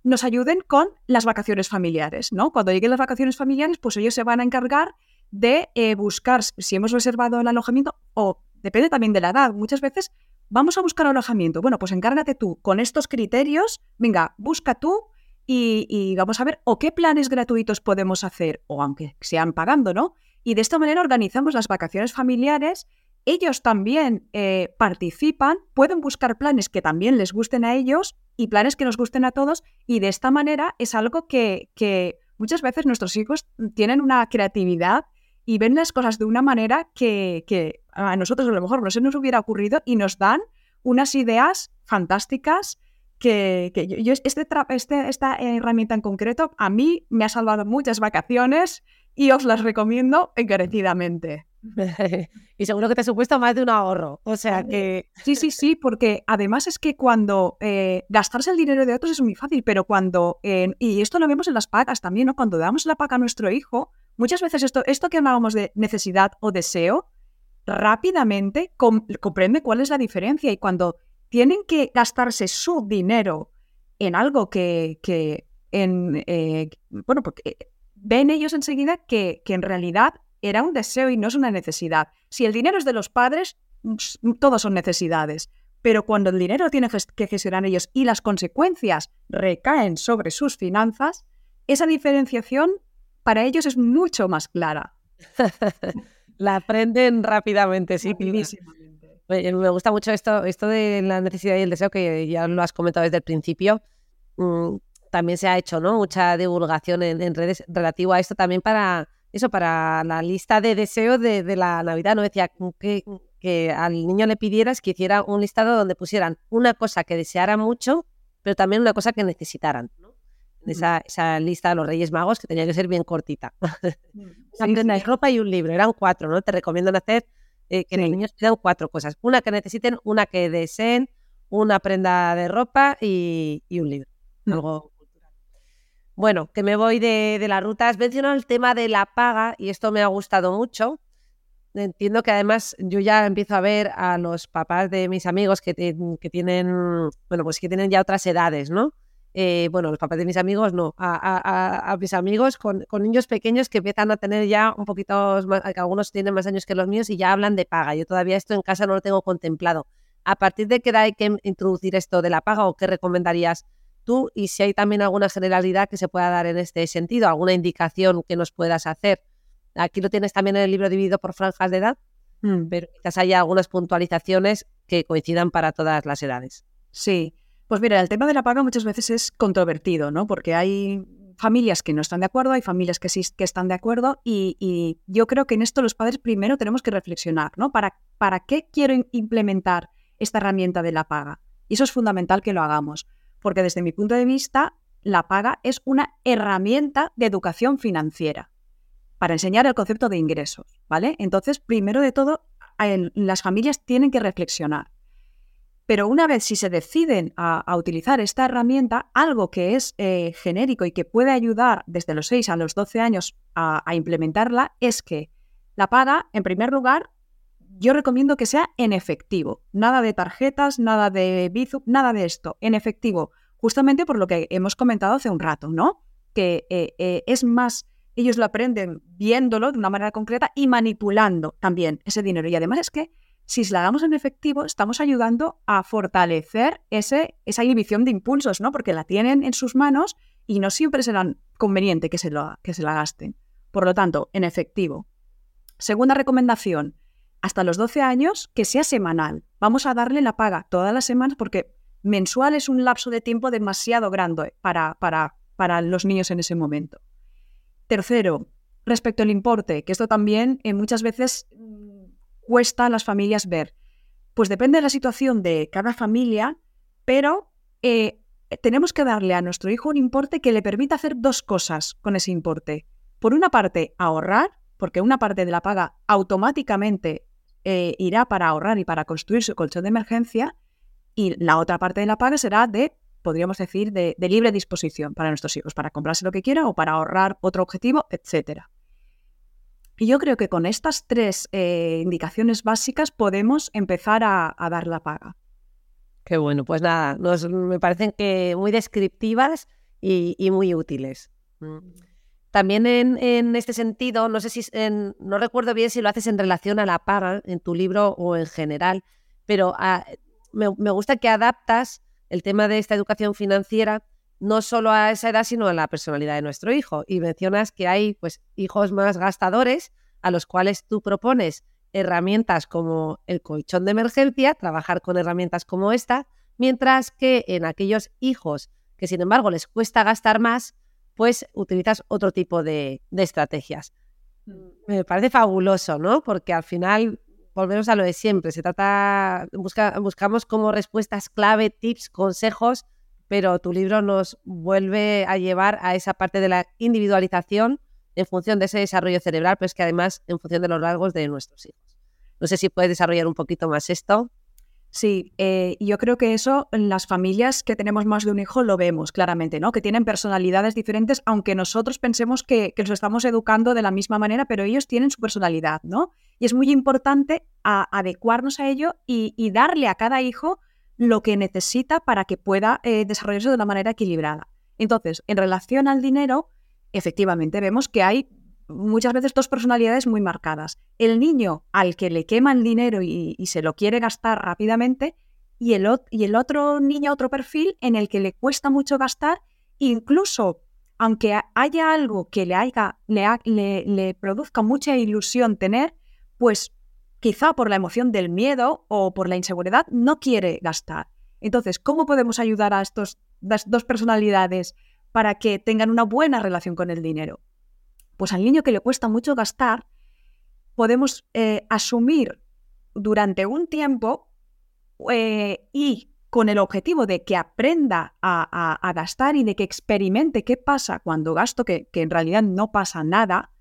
nos ayuden con las vacaciones familiares, ¿no? Cuando lleguen las vacaciones familiares, pues ellos se van a encargar de eh, buscar si hemos reservado el alojamiento o depende también de la edad. Muchas veces vamos a buscar alojamiento. Bueno, pues encárgate tú con estos criterios. Venga, busca tú y, vamos a ver o qué planes gratuitos podemos hacer, o aunque sean pagando, ¿no? Y de esta manera organizamos las vacaciones familiares. Ellos también eh, participan, pueden buscar planes que también les gusten a ellos y planes que nos gusten a todos. Y de esta manera es algo que, que muchas veces nuestros hijos tienen una creatividad y ven las cosas de una manera que, que, a nosotros a lo mejor no se nos hubiera ocurrido y nos dan unas ideas fantásticas que, yo, este, este, esta herramienta en concreto a mí me ha salvado muchas vacaciones y os las recomiendo encarecidamente. [laughs] y seguro que te ha supuesto más de un ahorro. O sea que. Sí, sí, sí, porque además es que cuando eh, gastarse el dinero de otros es muy fácil, pero cuando. y esto lo vemos en las pagas también, ¿no? Cuando damos la paga a nuestro hijo, muchas veces esto, esto que hablábamos de necesidad o deseo, rápidamente comprende cuál es la diferencia. Y cuando tienen que gastarse su dinero en algo que, en, eh, bueno, porque eh, ven ellos enseguida que, que en realidad era un deseo y no es una necesidad. Si el dinero es de los padres, todos son necesidades. Pero cuando el dinero tiene que gestionar ellos y las consecuencias recaen sobre sus finanzas, esa diferenciación para ellos es mucho más clara. [laughs] la aprenden rápidamente, sí. Me gusta mucho esto, esto de la necesidad y el deseo, que ya lo has comentado desde el principio. Mm, también se ha hecho ¿no? mucha divulgación en, redes relativo a esto también para eso, para la lista de deseos de, la Navidad. No decía que, que al niño le pidieras que hiciera un listado donde pusieran una cosa que deseara mucho, pero también una cosa que necesitaran. Esa, esa, lista de los Reyes Magos que tenía que ser bien cortita. [laughs] una prenda de ropa y un libro, eran cuatro, ¿no? Te recomiendo hacer eh, que los niños pidan cuatro cosas. Una que necesiten, una que deseen, una prenda de ropa y, un libro. Mm. Algo cultural. Bueno, que me voy de, la ruta. Has mencionado el tema de la paga y esto me ha gustado mucho. Entiendo que además yo ya empiezo a ver a los papás de mis amigos que, que tienen, bueno, pues que tienen ya otras edades, ¿no? Eh, bueno, los papás de mis amigos no, a, mis amigos con, niños pequeños que empiezan a tener ya un poquito más, algunos tienen más años que los míos y ya hablan de paga. Yo todavía esto en casa no lo tengo contemplado. ¿A partir de qué edad hay que introducir esto de la paga o qué recomendarías tú? Y si hay también alguna generalidad que se pueda dar en este sentido, alguna indicación que nos puedas hacer. Aquí lo tienes también en el libro dividido por franjas de edad, mm. pero quizás haya algunas puntualizaciones que coincidan para todas las edades. Sí, pues mira, el tema de la paga muchas veces es controvertido, ¿no? Porque hay familias que no están de acuerdo, hay familias que sí que están de acuerdo y, yo creo que en esto los padres primero tenemos que reflexionar, ¿no? ¿Para, ¿Para qué quiero implementar esta herramienta de la paga? Y eso es fundamental que lo hagamos, porque desde mi punto de vista, la paga es una herramienta de educación financiera para enseñar el concepto de ingresos, ¿vale? Entonces, primero de todo, las familias tienen que reflexionar. Pero una vez si se deciden a, utilizar esta herramienta, algo que es eh, genérico y que puede ayudar desde los 6 a los 12 años a, implementarla es que la paga, en primer lugar, yo recomiendo que sea en efectivo. Nada de tarjetas, nada de Bizum, nada de esto. En efectivo, justamente por lo que hemos comentado hace un rato, ¿no? Que eh, eh, es más, ellos lo aprenden viéndolo de una manera concreta y manipulando también ese dinero. Y además es que si la damos en efectivo, estamos ayudando a fortalecer ese, esa inhibición de impulsos, ¿no? Porque la tienen en sus manos y no siempre será conveniente que se, lo, que se la gasten. Por lo tanto, en efectivo. Segunda recomendación, hasta los 12 años, que sea semanal. Vamos a darle la paga todas las semanas porque mensual es un lapso de tiempo demasiado grande para, para, para los niños en ese momento. Tercero, respecto al importe, que esto también eh, muchas veces cuesta a las familias ver? Pues depende de la situación de cada familia, pero eh, tenemos que darle a nuestro hijo un importe que le permita hacer dos cosas con ese importe. Por una parte, ahorrar, porque una parte de la paga automáticamente eh, irá para ahorrar y para construir su colchón de emergencia, y la otra parte de la paga será de, podríamos decir, de, libre disposición para nuestros hijos, para comprarse lo que quiera o para ahorrar otro objetivo, etc. Y yo creo que con estas tres eh, indicaciones básicas podemos empezar a dar la paga. Qué bueno, pues nada, me parecen que muy descriptivas y, muy útiles. Mm. También en, este sentido, no sé si no recuerdo bien si lo haces en relación a la paga en tu libro o en general, pero ah, me, gusta que adaptas el tema de esta educación financiera no solo a esa edad, sino a la personalidad de nuestro hijo. Y mencionas que hay pues hijos más gastadores a los cuales tú propones herramientas como el colchón de emergencia, trabajar con herramientas como esta, mientras que en aquellos hijos que sin embargo les cuesta gastar más, pues utilizas otro tipo de, estrategias. Mm. Me parece fabuloso, ¿no? Porque al final volvemos a lo de siempre. Se trata, buscamos como respuestas clave, tips, consejos, pero tu libro nos vuelve a llevar a esa parte de la individualización en función de ese desarrollo cerebral, pero es que además en función de los rasgos de nuestros hijos. No sé si puedes desarrollar un poquito más esto. Sí, eh, yo creo que eso en las familias que tenemos más de un hijo lo vemos claramente, ¿no? Que tienen personalidades diferentes, aunque nosotros pensemos que, los estamos educando de la misma manera, pero ellos tienen su personalidad, ¿no? Y es muy importante adecuarnos a ello y, darle a cada hijo lo que necesita para que pueda eh, desarrollarse de una manera equilibrada. Entonces, en relación al dinero, efectivamente vemos que hay muchas veces dos personalidades muy marcadas. El niño al que le quema el dinero y, se lo quiere gastar rápidamente y el, y el, otro niño, otro perfil en el que le cuesta mucho gastar, incluso aunque haya algo que le, haya, le, le produzca mucha ilusión tener, pues quizá por la emoción del miedo o por la inseguridad no quiere gastar. Entonces, ¿cómo podemos ayudar a estas dos personalidades para que tengan una buena relación con el dinero? Pues al niño que le cuesta mucho gastar, podemos eh, asumir durante un tiempo eh, y con el objetivo de que aprenda a, gastar y de que experimente qué pasa cuando gasto, que, en realidad no pasa nada,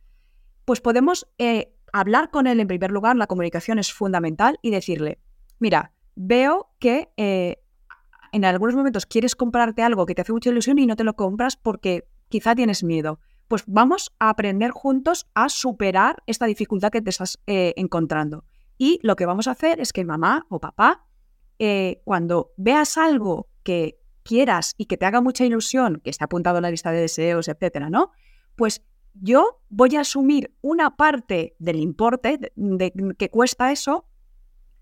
pues podemos eh, hablar con él en primer lugar, la comunicación es fundamental y decirle, mira, veo que en algunos momentos quieres comprarte algo que te hace mucha ilusión y no te lo compras porque quizá tienes miedo pues vamos a aprender juntos a superar esta dificultad que te estás eh, encontrando. Y lo que vamos a hacer es que mamá o papá, eh, cuando veas algo que quieras y que te haga mucha ilusión, que esté apuntado en la lista de deseos, etcétera, ¿no? Pues yo voy a asumir una parte del importe de, que cuesta eso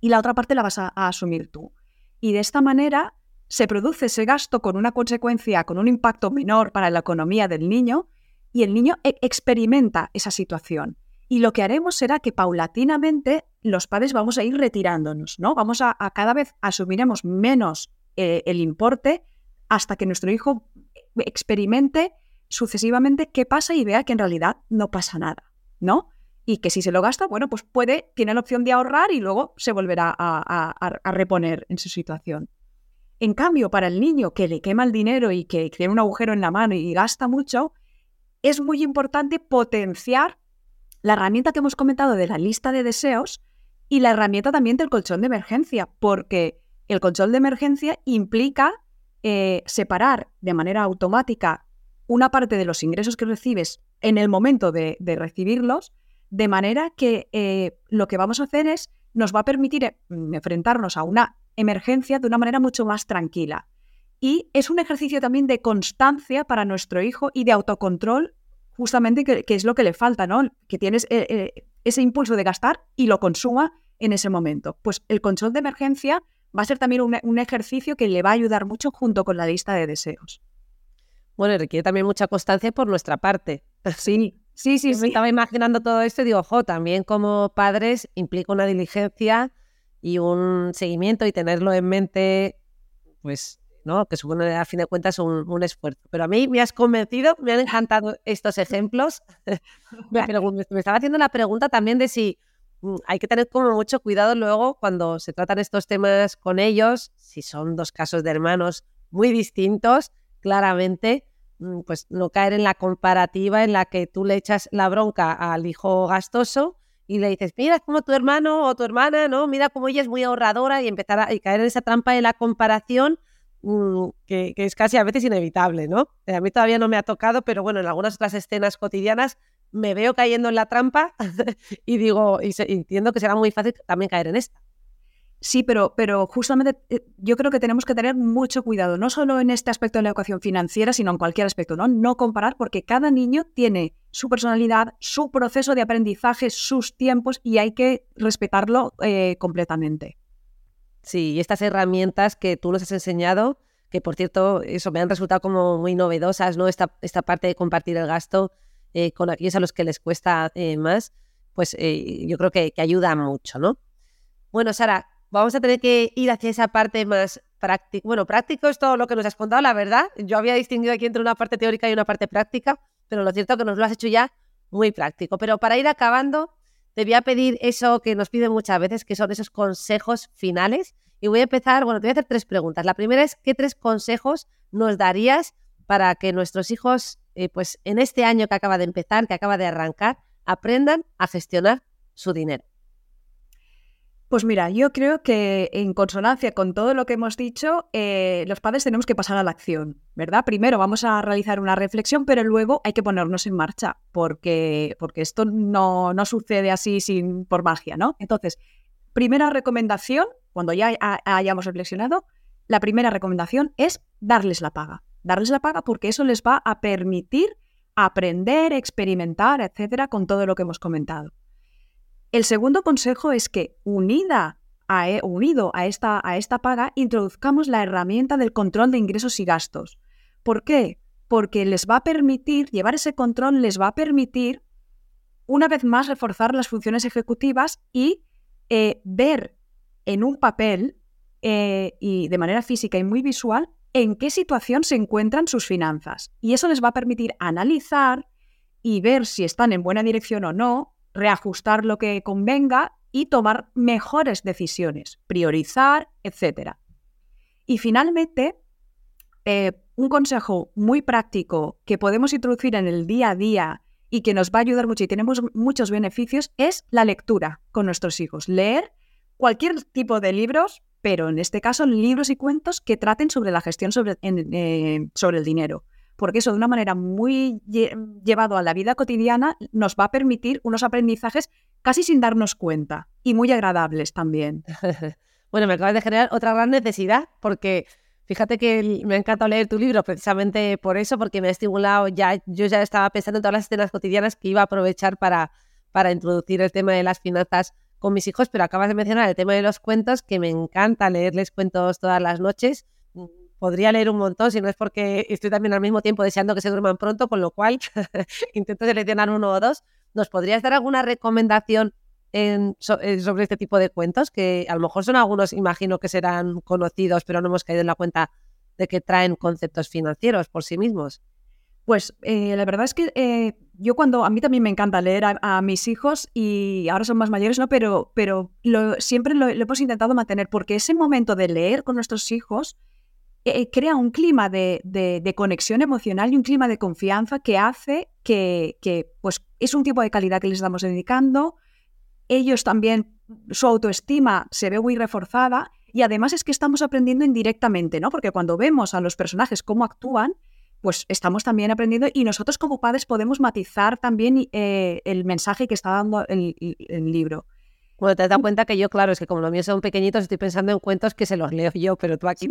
y la otra parte la vas a asumir tú. Y de esta manera se produce ese gasto con una consecuencia, con un impacto menor para la economía del niño, y el niño e-, experimenta esa situación. Y lo que haremos será que paulatinamente los padres vamos a ir retirándonos, ¿no? Vamos a, cada vez asumiremos menos eh, el importe hasta que nuestro hijo experimente sucesivamente qué pasa y vea que en realidad no pasa nada, ¿no? Y que si se lo gasta, bueno, pues puede, tiene la opción de ahorrar y luego se volverá a, reponer en su situación. En cambio, para el niño que le quema el dinero y que tiene un agujero en la mano y gasta mucho, es muy importante potenciar la herramienta que hemos comentado de la lista de deseos y la herramienta también del colchón de emergencia, porque el colchón de emergencia implica eh, separar de manera automática una parte de los ingresos que recibes en el momento de, recibirlos, de manera que eh, lo que vamos a hacer es, nos va a permitir eh, enfrentarnos a una emergencia de una manera mucho más tranquila. Y es un ejercicio también de constancia para nuestro hijo y de autocontrol, justamente que, es lo que le falta, ¿no? Que tienes eh, ese impulso de gastar y lo consuma en ese momento. Pues el control de emergencia va a ser también un, ejercicio que le va a ayudar mucho junto con la lista de deseos. Bueno, requiere también mucha constancia por nuestra parte. [laughs] Sí, sí, sí. Me estaba imaginando todo esto y digo, ojo, también como padres implica una diligencia y un seguimiento y tenerlo en mente, pues ¿no? que supone a fin de cuentas un, esfuerzo. Pero a mí me has convencido, me han encantado estos ejemplos. [laughs] me, estaba haciendo la pregunta también de si mm, hay que tener como mucho cuidado luego cuando se tratan estos temas con ellos, si son dos casos de hermanos muy distintos, claramente, mm, pues no caer en la comparativa en la que tú le echas la bronca al hijo gastoso y le dices, mira como tu hermano o tu hermana, ¿no? Mira cómo ella es muy ahorradora y empezar a caer en esa trampa de la comparación mm, que, es casi a veces inevitable, ¿no? A mí todavía no me ha tocado, pero bueno, en algunas otras escenas cotidianas me veo cayendo en la trampa [laughs] y digo, y entiendo que será muy fácil también caer en esta. Sí, pero, pero justamente eh, yo creo que tenemos que tener mucho cuidado, no solo en este aspecto de la educación financiera, sino en cualquier aspecto, ¿no? No comparar porque cada niño tiene su personalidad, su proceso de aprendizaje, sus tiempos y hay que respetarlo eh, completamente. Sí, y estas herramientas que tú nos has enseñado, que por cierto, eso me han resultado como muy novedosas, ¿no? Esta, esta parte de compartir el gasto eh, con aquellos a los que les cuesta más, pues yo creo que, que ayuda mucho, ¿no? Bueno, Sara, vamos a tener que ir hacia esa parte más práctica. Bueno, práctico es todo lo que nos has contado, la verdad. Yo había distinguido aquí entre una parte teórica y una parte práctica, pero lo cierto es que nos lo has hecho ya muy práctico. Pero para ir acabando, te voy a pedir eso que nos piden muchas veces, que son esos consejos finales. Y voy a empezar, bueno, te voy a hacer tres preguntas. La primera es, ¿qué tres consejos nos darías para que nuestros hijos, eh, pues en este año que acaba de empezar, que acaba de arrancar, aprendan a gestionar su dinero? Pues mira, yo creo que en consonancia con todo lo que hemos dicho, eh, los padres tenemos que pasar a la acción, ¿verdad? Primero vamos a realizar una reflexión, pero luego hay que ponernos en marcha, porque, porque esto no, no sucede así sin, por magia, ¿no? Entonces, primera recomendación, cuando ya hayamos reflexionado, la primera recomendación es darles la paga. Darles la paga porque eso les va a permitir aprender, experimentar, etcétera, con todo lo que hemos comentado. El segundo consejo es que, unida a, e, unido a esta, a esta paga, introduzcamos la herramienta del control de ingresos y gastos. ¿Por qué? Porque les va a permitir, llevar ese control les va a permitir, una vez más, reforzar las funciones ejecutivas y eh, ver en un papel eh, y de manera física y muy visual en qué situación se encuentran sus finanzas. Y eso les va a permitir analizar y ver si están en buena dirección o no, reajustar lo que convenga y tomar mejores decisiones, priorizar, etc. Y finalmente, eh, un consejo muy práctico que podemos introducir en el día a día y que nos va a ayudar mucho y tenemos muchos beneficios es la lectura con nuestros hijos. Leer cualquier tipo de libros, pero en este caso libros y cuentos que traten sobre la gestión sobre, eh, sobre el dinero porque eso de una manera muy llevado a la vida cotidiana nos va a permitir unos aprendizajes casi sin darnos cuenta y muy agradables también. [laughs] bueno, me acabas de generar otra gran necesidad porque fíjate que me ha encantado leer tu libro precisamente por eso, porque me ha estimulado ya, yo ya estaba pensando en todas las escenas cotidianas que iba a aprovechar para, para introducir el tema de las finanzas con mis hijos, pero acabas de mencionar el tema de los cuentos, que me encanta leerles cuentos todas las noches podría leer un montón, si no es porque estoy también al mismo tiempo deseando que se duerman pronto, con lo cual [laughs] intento seleccionar uno o dos. ¿Nos podrías dar alguna recomendación en, eh, sobre este tipo de cuentos? Que a lo mejor son algunos, imagino que serán conocidos, pero no hemos caído en la cuenta de que traen conceptos financieros por sí mismos. Pues eh, la verdad es que eh, yo cuando a mí también me encanta leer a, mis hijos y ahora son más mayores, ¿no? Pero, pero siempre lo, hemos intentado mantener porque ese momento de leer con nuestros hijos eh, crea un clima de, conexión emocional y un clima de confianza que hace que, pues, es un tipo de calidad que les estamos dedicando. Ellos también, su autoestima se ve muy reforzada y además es que estamos aprendiendo indirectamente, ¿no? Porque cuando vemos a los personajes cómo actúan, pues estamos también aprendiendo y nosotros como padres podemos matizar también eh, el mensaje que está dando el libro. Bueno, te has dado cuenta que yo, claro, es que como los míos son pequeñitos, estoy pensando en cuentos que se los leo yo, pero tú aquí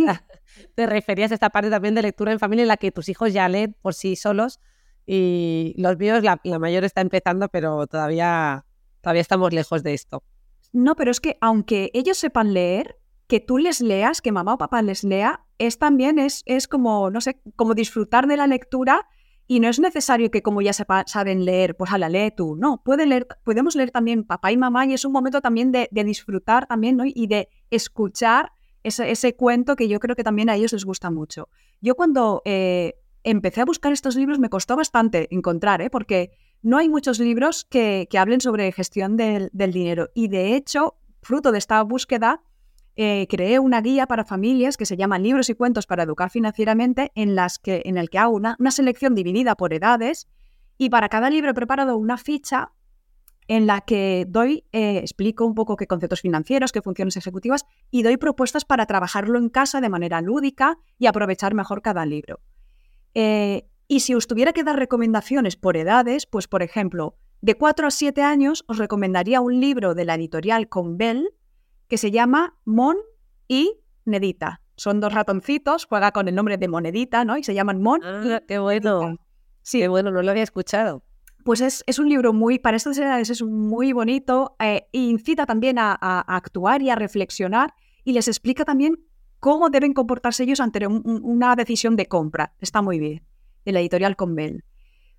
te referías a esta parte también de lectura en familia en la que tus hijos ya leen por sí solos y los míos, la, mayor está empezando, pero todavía, todavía estamos lejos de esto. No, pero es que aunque ellos sepan leer, que tú les leas, que mamá o papá les lea, es también, es, es como, no sé, como disfrutar de la lectura y no es necesario que como ya sepa, saben leer, pues la lee tú. No, leer, podemos leer también papá y mamá y es un momento también de, disfrutar también ¿no? y de escuchar ese, ese, cuento que yo creo que también a ellos les gusta mucho. Yo cuando eh, empecé a buscar estos libros me costó bastante encontrar, ¿eh? porque no hay muchos libros que, hablen sobre gestión del, dinero. Y de hecho, fruto de esta búsqueda, eh, creé una guía para familias que se llama Libros y Cuentos para Educar Financieramente, en, las que, en el que hago una, una selección dividida por edades y para cada libro he preparado una ficha en la que doy, eh, explico un poco qué conceptos financieros, qué funciones ejecutivas y doy propuestas para trabajarlo en casa de manera lúdica y aprovechar mejor cada libro. Eh, y si os tuviera que dar recomendaciones por edades, pues por ejemplo, de 4 a 7 años os recomendaría un libro de la editorial Conbel que se llama Mon y Nedita. Son dos ratoncitos, juega con el nombre de Monedita, ¿no? Y se llaman Mon. Ah, qué bueno. Sí, qué bueno, no lo había escuchado. Pues es, un libro muy, para estas edades es muy bonito, e incita también a, actuar y a reflexionar y les explica también cómo deben comportarse ellos ante una decisión de compra. Está muy bien, de la editorial Convel.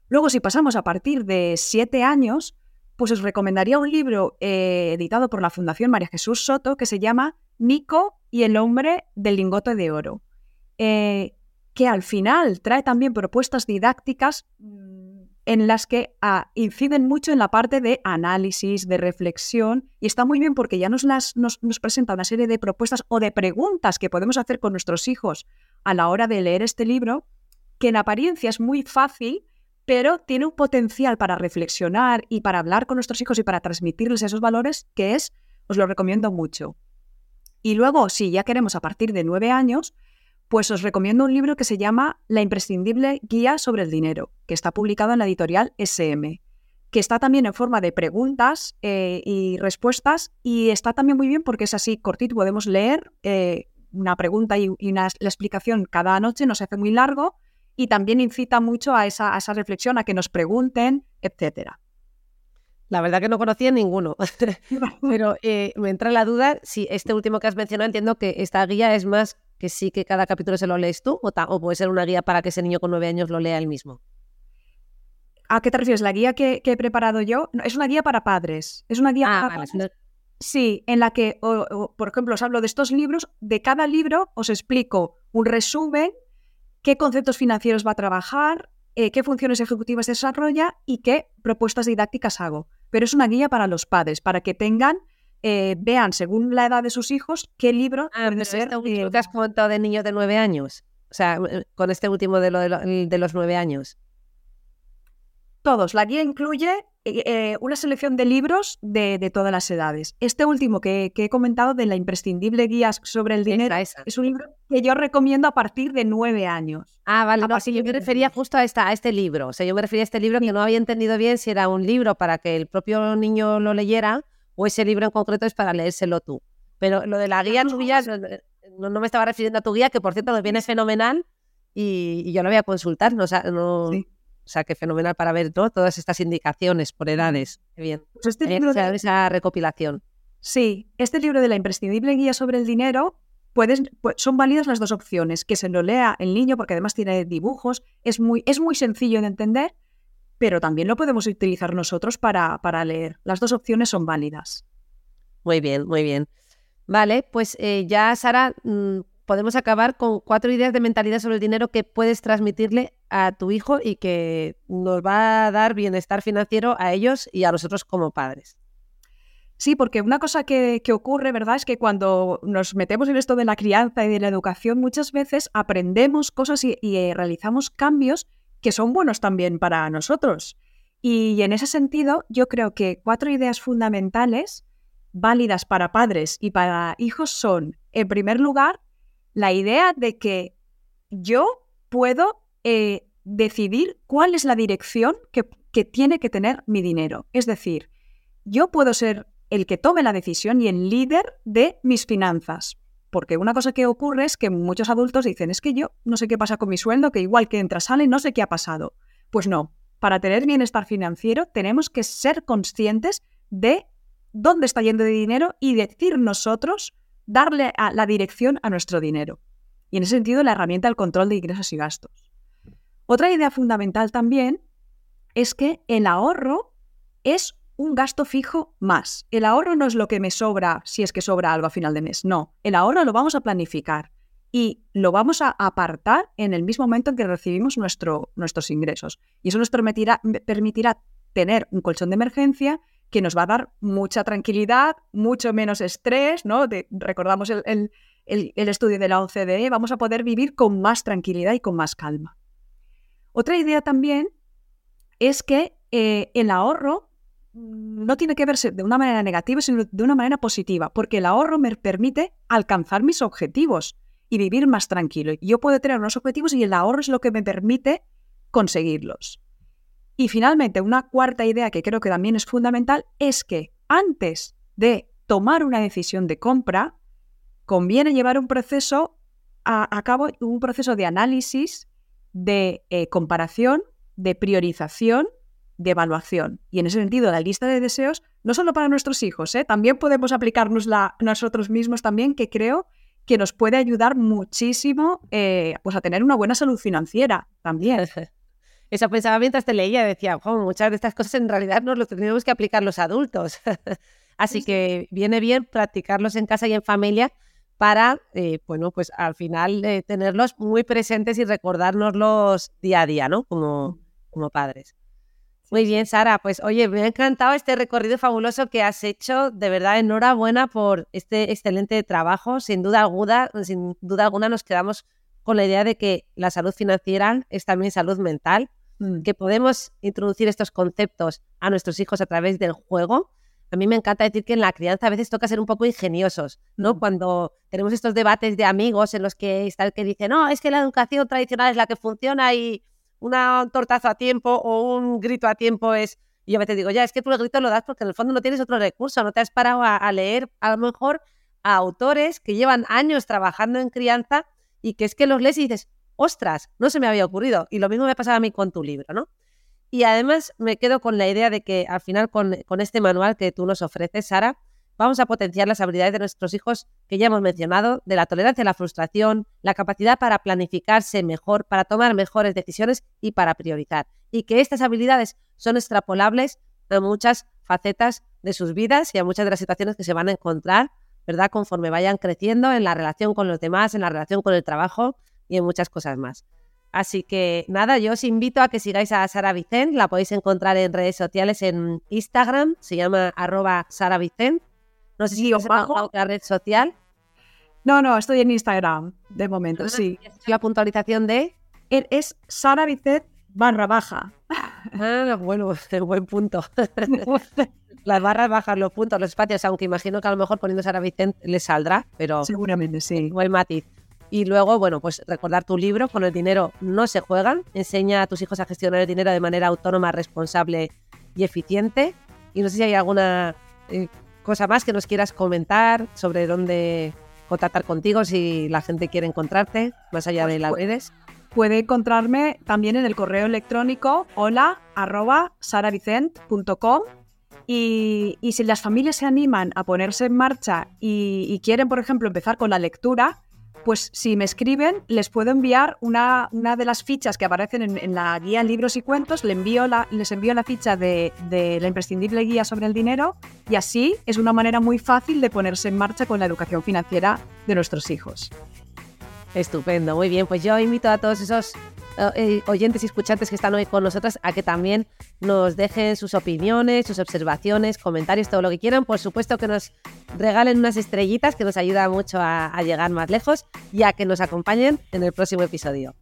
Luego, si pasamos a partir de siete años, pues os recomendaría un libro eh, editado por la Fundación María Jesús Soto que se llama Nico y el hombre del lingote de oro, eh, que al final trae también propuestas didácticas en las que ah, inciden mucho en la parte de análisis, de reflexión, y está muy bien porque ya nos, las, nos, presenta una serie de propuestas o de preguntas que podemos hacer con nuestros hijos a la hora de leer este libro, que en apariencia es muy fácil, pero tiene un potencial para reflexionar y para hablar con nuestros hijos y para transmitirles esos valores que es, os lo recomiendo mucho. Y luego, si ya queremos a partir de nueve años, pues os recomiendo un libro que se llama La imprescindible guía sobre el dinero, que está publicado en la editorial SM, que está también en forma de preguntas eh, y respuestas y está también muy bien porque es así cortito, podemos leer eh, una pregunta y, una, la explicación cada noche, no se hace muy largo y también incita mucho a esa, esa reflexión, a que nos pregunten, etcétera. La verdad que no conocía ninguno, [laughs] pero eh, me entra la duda si este último que has mencionado entiendo que esta guía es más que sí que cada capítulo se lo lees tú o, puede ser una guía para que ese niño con nueve años lo lea él mismo? ¿A qué te refieres? ¿La guía que, he preparado yo? es una guía para padres. Es una guía ah, para padres. Sí, en la que, por ejemplo, os hablo de estos libros. De cada libro os explico un resumen, qué conceptos financieros va a trabajar, eh, qué funciones ejecutivas desarrolla y qué propuestas didácticas hago. Pero es una guía para los padres, para que tengan eh, vean según la edad de sus hijos qué libro ah, ser. Este que has comentado de niños de nueve años? O sea, eh, con este último de, lo, de, los nueve años. Todos. La guía incluye eh, una selección de libros de, todas las edades. Este último que, he comentado de la imprescindible guía sobre el dinero es un libro que yo recomiendo a partir de nueve años. Ah, vale. No, yo me refería justo a, esta, a este libro. O sea, yo me refería a este libro que no había entendido bien si era un libro para que el propio niño lo leyera o ese libro en concreto es para leérselo tú. Pero lo de la guía tuya, no, no me estaba refiriendo a tu guía, que por cierto me viene fenomenal y, yo lo voy a consultar, no, o sea, no, o sea, que fenomenal para ver todas estas indicaciones por edades. Qué bien. Pues este libro de... esa recopilación. Sí, este libro de la imprescindible guía sobre el dinero Puedes, son válidas las dos opciones, que se lo lea el niño porque además tiene dibujos, es muy, es muy sencillo de entender pero también lo podemos utilizar nosotros para, para leer. Las dos opciones son válidas. Muy bien, muy bien. Vale, pues eh, ya, Sara, mm, podemos acabar con cuatro ideas de mentalidad sobre el dinero que puedes transmitirle a tu hijo y que nos va a dar bienestar financiero a ellos y a nosotros como padres. Sí, porque una cosa que, ocurre, ¿verdad? Es que cuando nos metemos en esto de la crianza y de la educación, muchas veces aprendemos cosas y, eh, realizamos cambios que son buenos también para nosotros. Y en ese sentido, yo creo que cuatro ideas fundamentales válidas para padres y para hijos son, en primer lugar, la idea de que yo puedo eh, decidir cuál es la dirección que, que tiene que tener mi dinero. Es decir, yo puedo ser el que tome la decisión y el líder de mis finanzas. Porque una cosa que ocurre es que muchos adultos dicen, es que yo no sé qué pasa con mi sueldo, que igual que entra, sale, no sé qué ha pasado. Pues no, para tener bienestar financiero tenemos que ser conscientes de dónde está yendo de dinero y decir nosotros, darle a la dirección a nuestro dinero. Y en ese sentido, la herramienta del control de ingresos y gastos. Otra idea fundamental también es que el ahorro es un gasto fijo más. El ahorro no es lo que me sobra si es que sobra algo a final de mes. No, el ahorro lo vamos a planificar y lo vamos a apartar en el mismo momento en que recibimos nuestro, nuestros ingresos. Y eso nos permitirá, permitirá tener un colchón de emergencia que nos va a dar mucha tranquilidad, mucho menos estrés, ¿no? recordamos el, estudio de la OCDE, vamos a poder vivir con más tranquilidad y con más calma. Otra idea también es que eh, el ahorro no tiene que verse de una manera negativa, sino de una manera positiva, porque el ahorro me permite alcanzar mis objetivos y vivir más tranquilo. Yo puedo tener unos objetivos y el ahorro es lo que me permite conseguirlos. Y finalmente, una cuarta idea que creo que también es fundamental es que antes de tomar una decisión de compra, conviene llevar un proceso a, cabo, un proceso de análisis, de eh, comparación, de priorización, de evaluación. Y en ese sentido, la lista de deseos, no solo para nuestros hijos, ¿eh? también podemos aplicarnosla nosotros mismos también, que creo que nos puede ayudar muchísimo eh, pues a tener una buena salud financiera también. [laughs] Eso pensaba mientras te leía, decía, muchas de estas cosas en realidad nos lo tenemos que aplicar los adultos. [laughs] Así que viene bien practicarlos en casa y en familia para, eh, bueno, pues al final eh, tenerlos muy presentes y recordárnoslos día a día, ¿no? Como, como padres. Muy bien, Sara. Pues oye, me ha encantado este recorrido fabuloso que has hecho. De verdad, enhorabuena por este excelente trabajo. Sin duda alguna, sin duda alguna nos quedamos con la idea de que la salud financiera es también salud mental Mm. que podemos introducir estos conceptos a nuestros hijos a través del juego. A mí me encanta decir que en la crianza a veces toca ser un poco ingeniosos, ¿no? Mm. Cuando tenemos estos debates de amigos en los que está el que dice, no, es que la educación tradicional es la que funciona y un tortazo a tiempo o un grito a tiempo es... Y yo a veces digo, ya, es que tú el grito lo das porque en el fondo no tienes otro recurso, no te has parado a, a leer a lo mejor a autores que llevan años trabajando en crianza y que es que los lees y dices, ostras, no se me había ocurrido. Y lo mismo me pasado a mí con tu libro, ¿no? Y además me quedo con la idea de que al final con, este manual que tú nos ofreces, Sara, vamos a potenciar las habilidades de nuestros hijos que ya hemos mencionado, de la tolerancia a la frustración, la capacidad para planificarse mejor, para tomar mejores decisiones y para priorizar. Y que estas habilidades son extrapolables a muchas facetas de sus vidas y a muchas de las situaciones que se van a encontrar, ¿verdad? Conforme vayan creciendo en la relación con los demás, en la relación con el trabajo y en muchas cosas más. Así que nada, yo os invito a que sigáis a Sara Vicent, la podéis encontrar en redes sociales en Instagram, se llama arroba Sara Vicent. No sé si os bajo otra red social. No, no, estoy en Instagram de momento, sí. La puntualización de es Sara Vicent barra baja. Ah, bueno, [laughs] buen punto. [laughs] Las barras bajas, los puntos, los espacios, aunque imagino que a lo mejor poniendo Sara Vicent les saldrá, pero seguramente sí. Buen matiz. Y luego, bueno, pues recordar tu libro, con el dinero no se juegan, enseña a tus hijos a gestionar el dinero de manera autónoma, responsable y eficiente. Y no sé si hay alguna eh, cosa más que nos quieras comentar sobre dónde contactar contigo si la gente quiere encontrarte, más allá de las pues, redes. Puede encontrarme también en el correo electrónico hola arroba saravicent.com y, y, si las familias se animan a ponerse en marcha y, y, quieren, por ejemplo, empezar con la lectura, pues si me escriben, les puedo enviar una, una de las fichas que aparecen en, la guía Libros y Cuentos, les envío la, les envío la ficha de, de, la imprescindible guía sobre el dinero y así es una manera muy fácil de ponerse en marcha con la educación financiera de nuestros hijos. Estupendo, muy bien. Pues yo invito a todos esos oyentes y escuchantes que están hoy con nosotras a que también nos dejen sus opiniones, sus observaciones, comentarios, todo lo que quieran. Por supuesto que nos regalen unas estrellitas que nos ayuda mucho a, llegar más lejos y a que nos acompañen en el próximo episodio.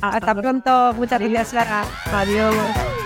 Hasta, pronto. Muchas gracias, Sara. Adiós.